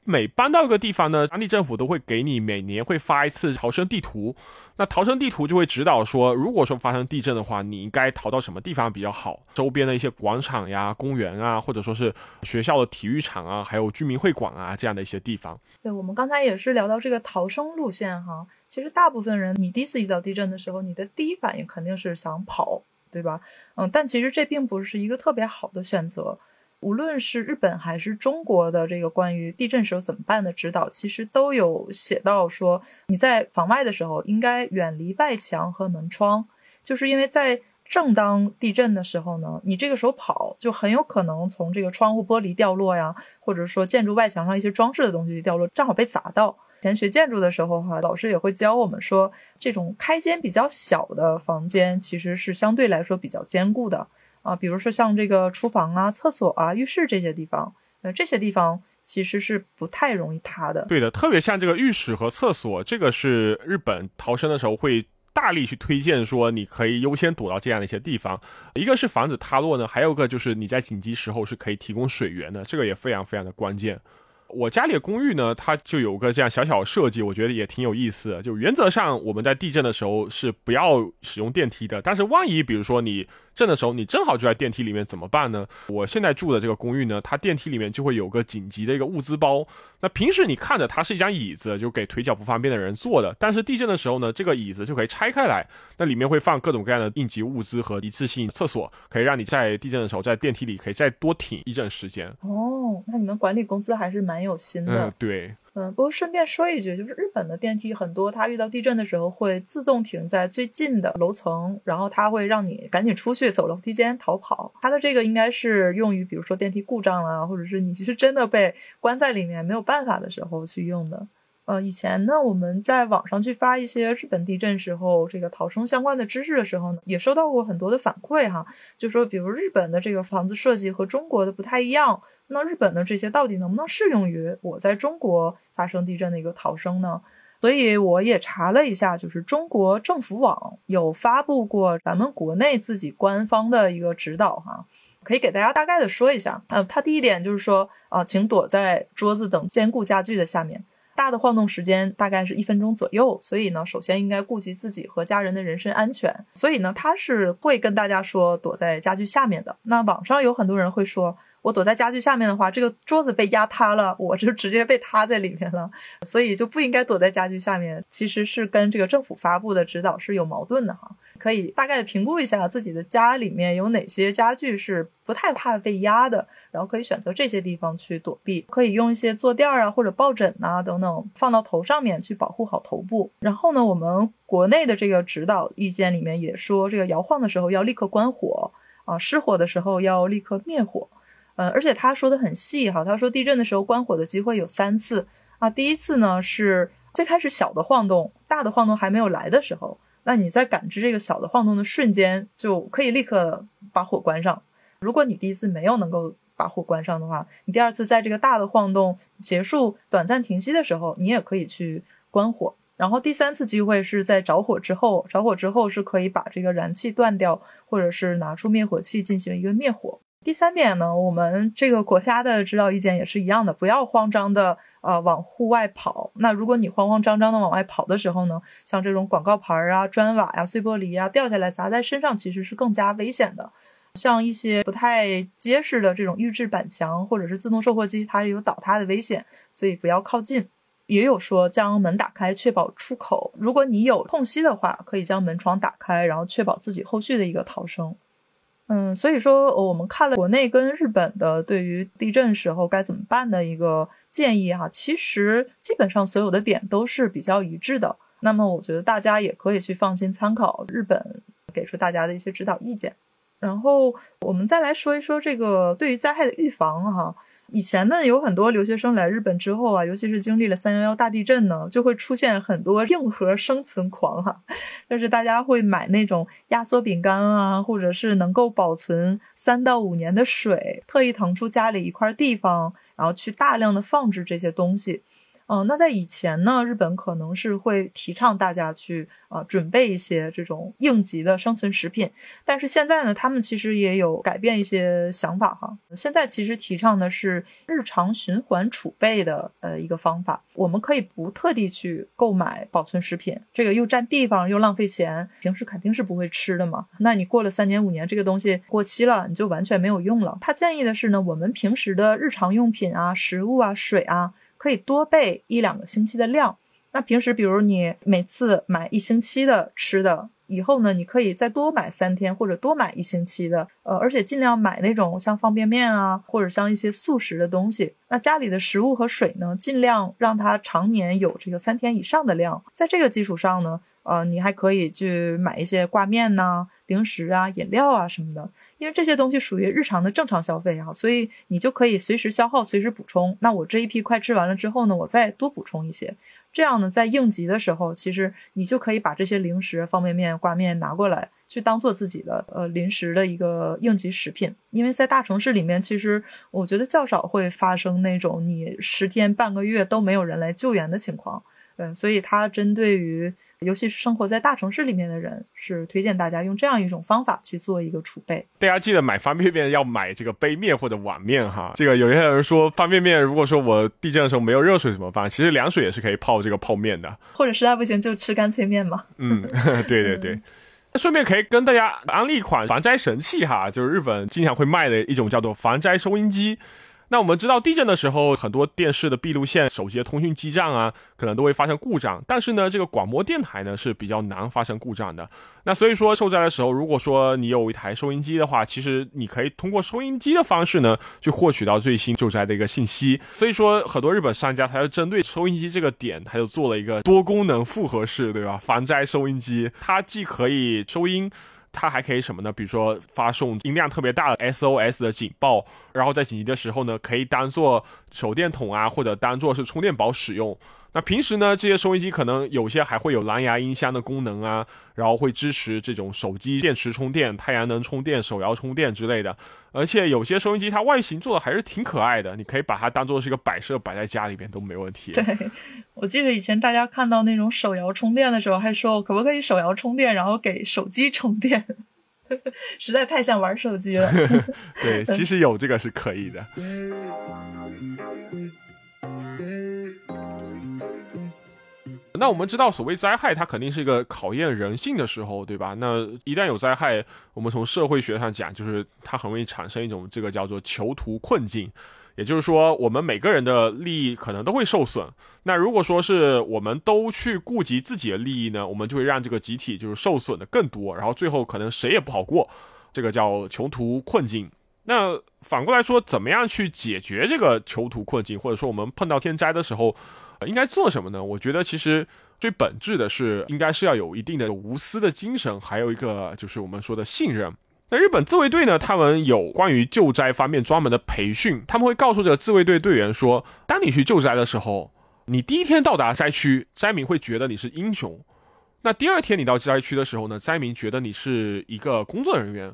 每搬到一个地方呢，当地政府都会给你每年会发一次逃生地图。那逃生地图就会指导说，如果说发生地震的话，你应该逃到什么地方比较好？周边的一些广场呀、公园啊，或者说是学校的体育场啊，还有居民会馆啊这样的一些地方。对，我们刚才也是聊到这个逃生路线哈。其实大部分人，你第一次遇到地震的时候，你的第一反应肯定是想跑，对吧？嗯，但其实这并不是一个特别好的选择。无论是日本还是中国的这个关于地震时候怎么办的指导，其实都有写到说，你在房外的时候应该远离外墙和门窗，就是因为在正当地震的时候呢，你这个时候跑就很有可能从这个窗户玻璃掉落呀，或者说建筑外墙上一些装饰的东西掉落，正好被砸到。以前学建筑的时候哈，老师也会教我们说，这种开间比较小的房间其实是相对来说比较坚固的。啊，比如说像这个厨房啊、厕所啊、浴室这些地方，呃，这些地方其实是不太容易塌的。对的，特别像这个浴室和厕所，这个是日本逃生的时候会大力去推荐说，你可以优先躲到这样的一些地方。一个是防止塌落呢，还有个就是你在紧急时候是可以提供水源的，这个也非常非常的关键。我家里的公寓呢，它就有个这样小小设计，我觉得也挺有意思。就原则上我们在地震的时候是不要使用电梯的，但是万一比如说你。震的时候，你正好就在电梯里面，怎么办呢？我现在住的这个公寓呢，它电梯里面就会有个紧急的一个物资包。那平时你看着它是一张椅子，就给腿脚不方便的人坐的。但是地震的时候呢，这个椅子就可以拆开来，那里面会放各种各样的应急物资和一次性厕所，可以让你在地震的时候在电梯里可以再多挺一阵时间。哦，那你们管理公司还是蛮有心的。嗯，对。嗯，不过顺便说一句，就是日本的电梯很多，它遇到地震的时候会自动停在最近的楼层，然后它会让你赶紧出去走楼梯间逃跑。它的这个应该是用于，比如说电梯故障了，或者是你是真的被关在里面没有办法的时候去用的。呃，以前呢，我们在网上去发一些日本地震时候这个逃生相关的知识的时候呢，也收到过很多的反馈哈，就说比如日本的这个房子设计和中国的不太一样，那日本的这些到底能不能适用于我在中国发生地震的一个逃生呢？所以我也查了一下，就是中国政府网有发布过咱们国内自己官方的一个指导哈，可以给大家大概的说一下。呃，它第一点就是说啊，请躲在桌子等坚固家具的下面。大的晃动时间大概是一分钟左右，所以呢，首先应该顾及自己和家人的人身安全。所以呢，他是会跟大家说躲在家具下面的。那网上有很多人会说。我躲在家具下面的话，这个桌子被压塌了，我就直接被塌在里面了，所以就不应该躲在家具下面。其实是跟这个政府发布的指导是有矛盾的哈。可以大概的评估一下自己的家里面有哪些家具是不太怕被压的，然后可以选择这些地方去躲避。可以用一些坐垫啊或者抱枕呐等等放到头上面去保护好头部。然后呢，我们国内的这个指导意见里面也说，这个摇晃的时候要立刻关火啊，失火的时候要立刻灭火。嗯，而且他说的很细哈，他说地震的时候关火的机会有三次啊。第一次呢是最开始小的晃动，大的晃动还没有来的时候，那你在感知这个小的晃动的瞬间就可以立刻把火关上。如果你第一次没有能够把火关上的话，你第二次在这个大的晃动结束、短暂停息的时候，你也可以去关火。然后第三次机会是在着火之后，着火之后是可以把这个燃气断掉，或者是拿出灭火器进行一个灭火。第三点呢，我们这个国家的指导意见也是一样的，不要慌张的呃往户外跑。那如果你慌慌张张的往外跑的时候呢，像这种广告牌啊、砖瓦呀、碎玻璃呀掉下来砸在身上，其实是更加危险的。像一些不太结实的这种预制板墙或者是自动售货机，它是有倒塌的危险，所以不要靠近。也有说将门打开，确保出口。如果你有空隙的话，可以将门窗打开，然后确保自己后续的一个逃生。嗯，所以说我们看了国内跟日本的对于地震时候该怎么办的一个建议哈，其实基本上所有的点都是比较一致的。那么我觉得大家也可以去放心参考日本给出大家的一些指导意见。然后我们再来说一说这个对于灾害的预防哈。以前呢，有很多留学生来日本之后啊，尤其是经历了三幺幺大地震呢，就会出现很多硬核生存狂哈，就是大家会买那种压缩饼干啊，或者是能够保存三到五年的水，特意腾出家里一块地方，然后去大量的放置这些东西。嗯，那在以前呢，日本可能是会提倡大家去啊准备一些这种应急的生存食品，但是现在呢，他们其实也有改变一些想法哈。现在其实提倡的是日常循环储备的呃一个方法，我们可以不特地去购买保存食品，这个又占地方又浪费钱，平时肯定是不会吃的嘛。那你过了三年五年，这个东西过期了，你就完全没有用了。他建议的是呢，我们平时的日常用品啊、食物啊、水啊。可以多备一两个星期的量。那平时，比如你每次买一星期的吃的，以后呢，你可以再多买三天或者多买一星期的。呃，而且尽量买那种像方便面啊，或者像一些速食的东西。那家里的食物和水呢，尽量让它常年有这个三天以上的量。在这个基础上呢，呃，你还可以去买一些挂面呐。零食啊、饮料啊什么的，因为这些东西属于日常的正常消费啊，所以你就可以随时消耗、随时补充。那我这一批快吃完了之后呢，我再多补充一些，这样呢，在应急的时候，其实你就可以把这些零食、方便面、挂面拿过来，去当做自己的呃临时的一个应急食品。因为在大城市里面，其实我觉得较少会发生那种你十天半个月都没有人来救援的情况。对，所以它针对于，尤其是生活在大城市里面的人，是推荐大家用这样一种方法去做一个储备。大家记得买方便面要买这个杯面或者碗面哈。这个有些人说方便面，如果说我地震的时候没有热水怎么办？其实凉水也是可以泡这个泡面的。或者实在不行就吃干脆面嘛。嗯，对对对。顺便可以跟大家安利一款防灾神器哈，就是日本经常会卖的一种叫做防灾收音机。那我们知道地震的时候，很多电视的闭路线、手机的通讯基站啊，可能都会发生故障。但是呢，这个广播电台呢是比较难发生故障的。那所以说，受灾的时候，如果说你有一台收音机的话，其实你可以通过收音机的方式呢，去获取到最新救灾的一个信息。所以说，很多日本商家他就针对收音机这个点，他就做了一个多功能复合式，对吧？防灾收音机，它既可以收音。它还可以什么呢？比如说发送音量特别大的 SOS 的警报，然后在紧急的时候呢，可以当做手电筒啊，或者当做是充电宝使用。那平时呢，这些收音机可能有些还会有蓝牙音箱的功能啊，然后会支持这种手机电池充电、太阳能充电、手摇充电之类的。而且有些收音机它外形做的还是挺可爱的，你可以把它当做是一个摆设摆在家里边都没问题。对，我记得以前大家看到那种手摇充电的时候，还说可不可以手摇充电，然后给手机充电，实在太像玩手机了。对，其实有这个是可以的。那我们知道，所谓灾害，它肯定是一个考验人性的时候，对吧？那一旦有灾害，我们从社会学上讲，就是它很容易产生一种这个叫做囚徒困境，也就是说，我们每个人的利益可能都会受损。那如果说是我们都去顾及自己的利益呢，我们就会让这个集体就是受损的更多，然后最后可能谁也不好过，这个叫囚徒困境。那反过来说，怎么样去解决这个囚徒困境，或者说我们碰到天灾的时候？应该做什么呢？我觉得其实最本质的是，应该是要有一定的无私的精神，还有一个就是我们说的信任。那日本自卫队呢，他们有关于救灾方面专门的培训，他们会告诉这个自卫队队员说，当你去救灾的时候，你第一天到达灾区，灾民会觉得你是英雄；那第二天你到灾区的时候呢，灾民觉得你是一个工作人员；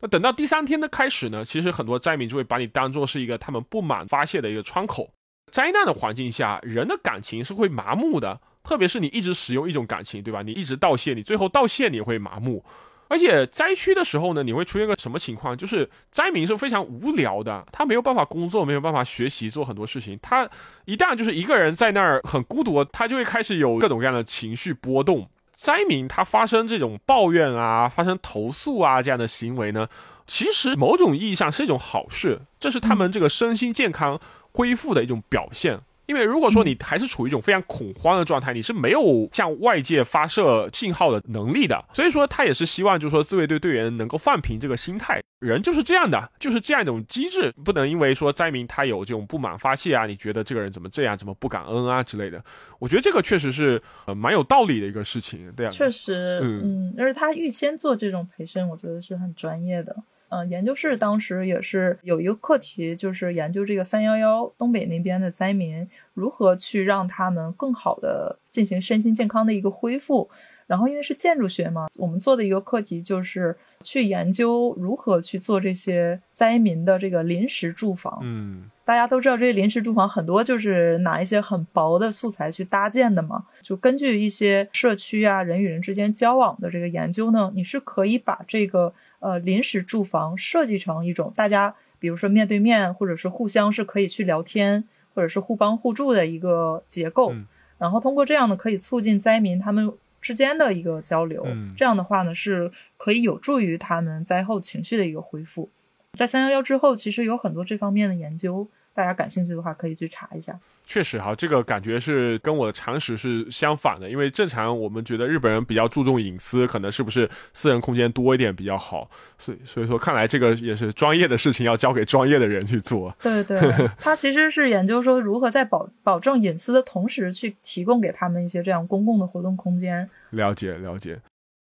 那等到第三天的开始呢，其实很多灾民就会把你当做是一个他们不满发泄的一个窗口。灾难的环境下，人的感情是会麻木的，特别是你一直使用一种感情，对吧？你一直道谢，你最后道谢你会麻木。而且灾区的时候呢，你会出现个什么情况？就是灾民是非常无聊的，他没有办法工作，没有办法学习，做很多事情。他一旦就是一个人在那儿很孤独，他就会开始有各种各样的情绪波动。灾民他发生这种抱怨啊，发生投诉啊这样的行为呢，其实某种意义上是一种好事，这是他们这个身心健康。恢复的一种表现，因为如果说你还是处于一种非常恐慌的状态，你是没有向外界发射信号的能力的。所以说，他也是希望，就是说自卫队队员能够放平这个心态。人就是这样的，就是这样一种机制，不能因为说灾民他有这种不满发泄啊，你觉得这个人怎么这样，怎么不感恩啊之类的。我觉得这个确实是呃蛮有道理的一个事情，对啊。确实，嗯，而且他预先做这种培训，我觉得是很专业的。嗯，研究室当时也是有一个课题，就是研究这个三幺幺东北那边的灾民如何去让他们更好的进行身心健康的一个恢复。然后因为是建筑学嘛，我们做的一个课题就是去研究如何去做这些灾民的这个临时住房。嗯，大家都知道，这些临时住房很多就是拿一些很薄的素材去搭建的嘛。就根据一些社区啊人与人之间交往的这个研究呢，你是可以把这个呃临时住房设计成一种大家比如说面对面或者是互相是可以去聊天或者是互帮互助的一个结构。嗯然后通过这样呢，可以促进灾民他们之间的一个交流。嗯这样的话呢，是可以有助于他们灾后情绪的一个恢复。在三幺幺之后，其实有很多这方面的研究，大家感兴趣的话可以去查一下。确实哈，这个感觉是跟我的常识是相反的，因为正常我们觉得日本人比较注重隐私，可能是不是私人空间多一点比较好，所以所以说看来这个也是专业的事情，要交给专业的人去做。对对对，他其实是研究说如何在保保证隐私的同时，去提供给他们一些这样公共的活动空间。了解了解。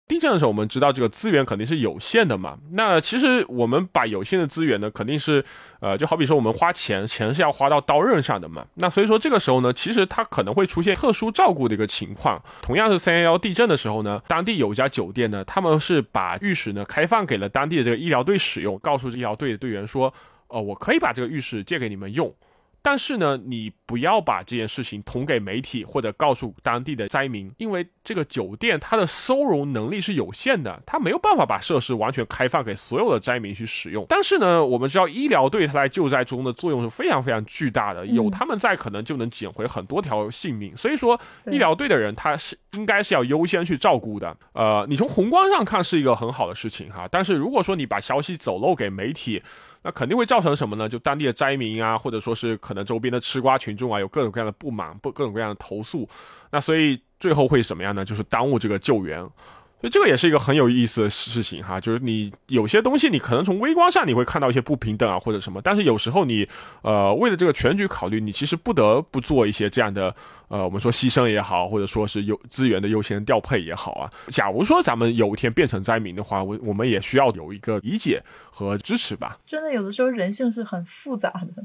地震的时候，我们知道这个资源肯定是有限的嘛。那其实我们把有限的资源呢，肯定是，呃，就好比说我们花钱，钱是要花到刀刃上的嘛。那所以说这个时候呢，其实它可能会出现特殊照顾的一个情况。同样是三幺幺地震的时候呢，当地有一家酒店呢，他们是把浴室呢开放给了当地的这个医疗队使用，告诉医疗队的队员说，呃，我可以把这个浴室借给你们用。但是呢，你不要把这件事情捅给媒体或者告诉当地的灾民，因为这个酒店它的收容能力是有限的，它没有办法把设施完全开放给所有的灾民去使用。但是呢，我们知道医疗队它在救灾中的作用是非常非常巨大的，有他们在，可能就能捡回很多条性命。所以说，医疗队的人他是应该是要优先去照顾的。呃，你从宏观上看是一个很好的事情哈，但是如果说你把消息走漏给媒体，那肯定会造成什么呢？就当地的灾民啊，或者说是可能周边的吃瓜群众啊，有各种各样的不满，不各种各样的投诉。那所以最后会什么样呢？就是耽误这个救援。所以这个也是一个很有意思的事情哈，就是你有些东西你可能从微观上你会看到一些不平等啊或者什么，但是有时候你呃为了这个全局考虑，你其实不得不做一些这样的呃我们说牺牲也好，或者说是优资源的优先调配也好啊。假如说咱们有一天变成灾民的话，我我们也需要有一个理解和支持吧。真的有的时候人性是很复杂的，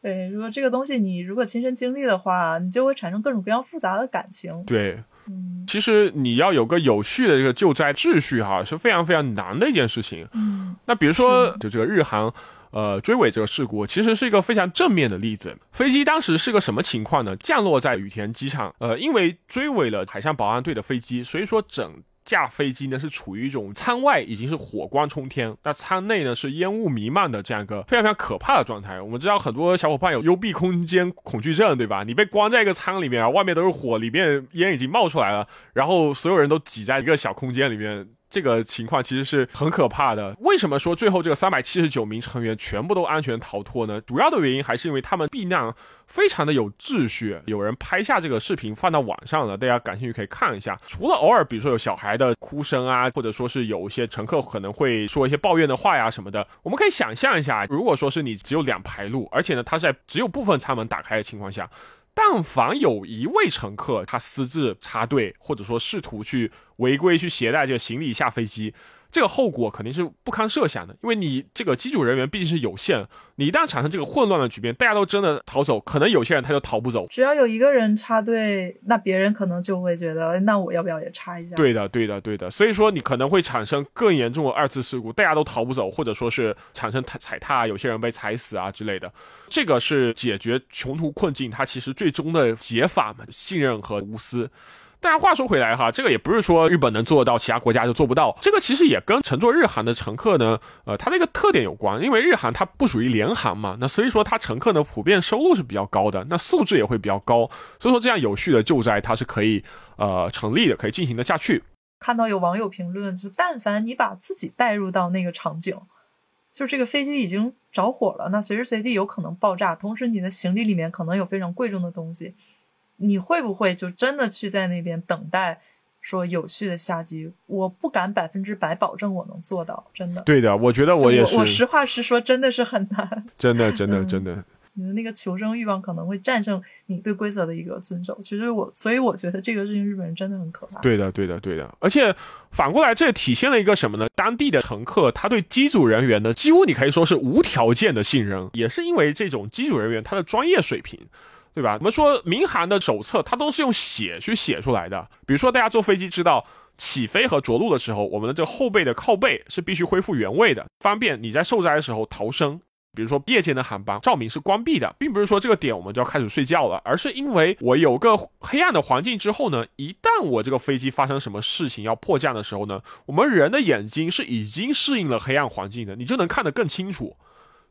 对，如果这个东西你如果亲身经历的话，你就会产生各种各样复杂的感情。对，嗯其实你要有个有序的这个救灾秩序哈，是非常非常难的一件事情。嗯那比如说，就这个日韩。呃，追尾这个事故其实是一个非常正面的例子。飞机当时是个什么情况呢？降落在羽田机场，呃，因为追尾了海上保安队的飞机，所以说整架飞机呢是处于一种舱外已经是火光冲天，那舱内呢是烟雾弥漫的这样一个非常非常可怕的状态。我们知道很多小伙伴有幽闭空间恐惧症，对吧？你被关在一个舱里面，然后外面都是火，里面烟已经冒出来了，然后所有人都挤在一个小空间里面。这个情况其实是很可怕的。为什么说最后这个三百七十九名成员全部都安全逃脱呢？主要的原因还是因为他们避难非常的有秩序。有人拍下这个视频放到网上了，大家感兴趣可以看一下。除了偶尔比如说有小孩的哭声啊，或者说是有一些乘客可能会说一些抱怨的话呀什么的，我们可以想象一下，如果说是你只有两排路，而且呢它是在只有部分舱门打开的情况下。但凡有一位乘客他私自插队，或者说试图去违规去携带这个行李下飞机，这个后果肯定是不堪设想的。因为你这个机组人员毕竟是有限，你一旦产生这个混乱的局面，大家都真的逃走，可能有些人他就逃不走。只要有一个人插队，那别人可能就会觉得，那我要不要也插一下？对的，对的，对的。所以说你可能会产生更严重的二次事故，大家都逃不走，或者说是产生踩踩踏，有些人被踩死啊之类的。这个是解决穷途困境，它其实最终的解法嘛，信任和无私。但是话说回来哈，这个也不是说日本能做到，其他国家就做不到。这个其实也跟乘坐日航的乘客呢，呃，它的一个特点有关。因为日航它不属于联航嘛，那所以说它乘客呢普遍收入是比较高的，那素质也会比较高。所以说这样有序的救灾它是可以呃成立的，可以进行的下去。看到有网友评论，就但凡你把自己带入到那个场景，就这个飞机已经着火了，那随时随地有可能爆炸，同时你的行李里面可能有非常贵重的东西，你会不会就真的去在那边等待说有序的下机？我不敢百分之百保证我能做到，真的。对的，我觉得我也是，我实话实说，真的是很难。真的，真的，嗯真的。你的那个求生欲望可能会战胜你对规则的一个遵守。其实我，所以我觉得这个事情日本人真的很可怕。对的，对的，对的。而且反过来，这体现了一个什么呢？当地的乘客他对机组人员的，几乎你可以说是无条件的信任，也是因为这种机组人员他的专业水平。对吧？我们说民航的手册，它都是用写去写出来的。比如说，大家坐飞机知道，起飞和着陆的时候，我们的这个后背的靠背是必须恢复原位的，方便你在受灾的时候逃生。比如说夜间的航班，照明是关闭的，并不是说这个点我们就要开始睡觉了，而是因为我有个黑暗的环境之后呢，一旦我这个飞机发生什么事情要迫降的时候呢，我们人的眼睛是已经适应了黑暗环境的，你就能看得更清楚。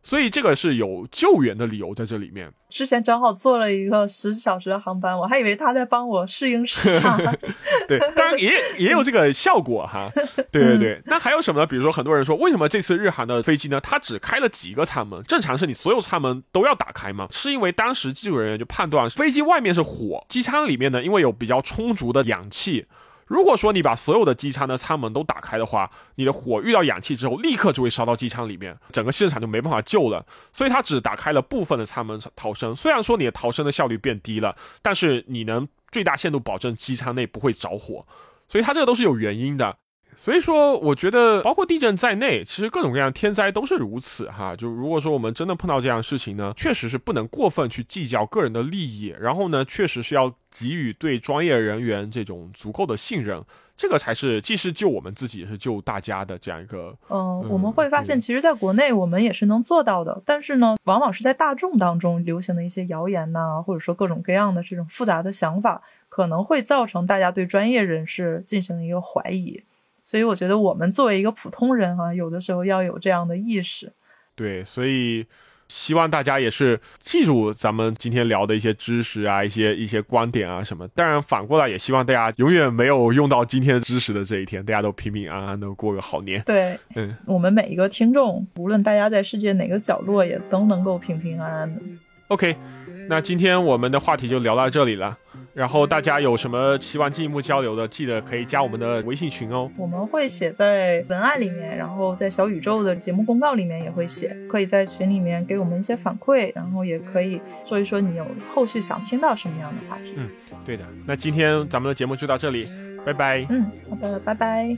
所以这个是有救援的理由在这里面。之前正好坐了一个十小时的航班，我还以为他在帮我适应时差。对，当然也也有这个效果哈。对对对，那还有什么呢？比如说很多人说，为什么这次日韩的飞机呢？它只开了几个舱门？正常是你所有舱门都要打开吗？是因为当时技术人员就判断飞机外面是火，机舱里面呢，因为有比较充足的氧气。如果说你把所有的机舱的舱门都打开的话，你的火遇到氧气之后，立刻就会烧到机舱里面，整个现场就没办法救了。所以它只打开了部分的舱门逃生。虽然说你的逃生的效率变低了，但是你能最大限度保证机舱内不会着火。所以它这个都是有原因的。所以说，我觉得包括地震在内，其实各种各样天灾都是如此哈。就如果说我们真的碰到这样的事情呢，确实是不能过分去计较个人的利益，然后呢，确实是要给予对专业人员这种足够的信任，这个才是既是救我们自己，也是救大家的这样一个。嗯，我们会发现，其实在国内我们也是能做到的，但是呢，往往是在大众当中流行的一些谣言呐，或者说各种各样的这种复杂的想法，可能会造成大家对专业人士进行一个怀疑。所以我觉得我们作为一个普通人啊，有的时候要有这样的意识。对，所以希望大家也是记住咱们今天聊的一些知识啊，一些一些观点啊什么。当然反过来也希望大家永远没有用到今天知识的这一天，大家都平平安安的过个好年。对，嗯，我们每一个听众，无论大家在世界哪个角落，也都能够平平安安的。OK，那今天我们的话题就聊到这里了。然后大家有什么希望进一步交流的，记得可以加我们的微信群哦。我们会写在文案里面，然后在小宇宙的节目公告里面也会写，可以在群里面给我们一些反馈，然后也可以说一说你有后续想听到什么样的话题。嗯，对的。那今天咱们的节目就到这里，拜拜。嗯，好的，拜拜。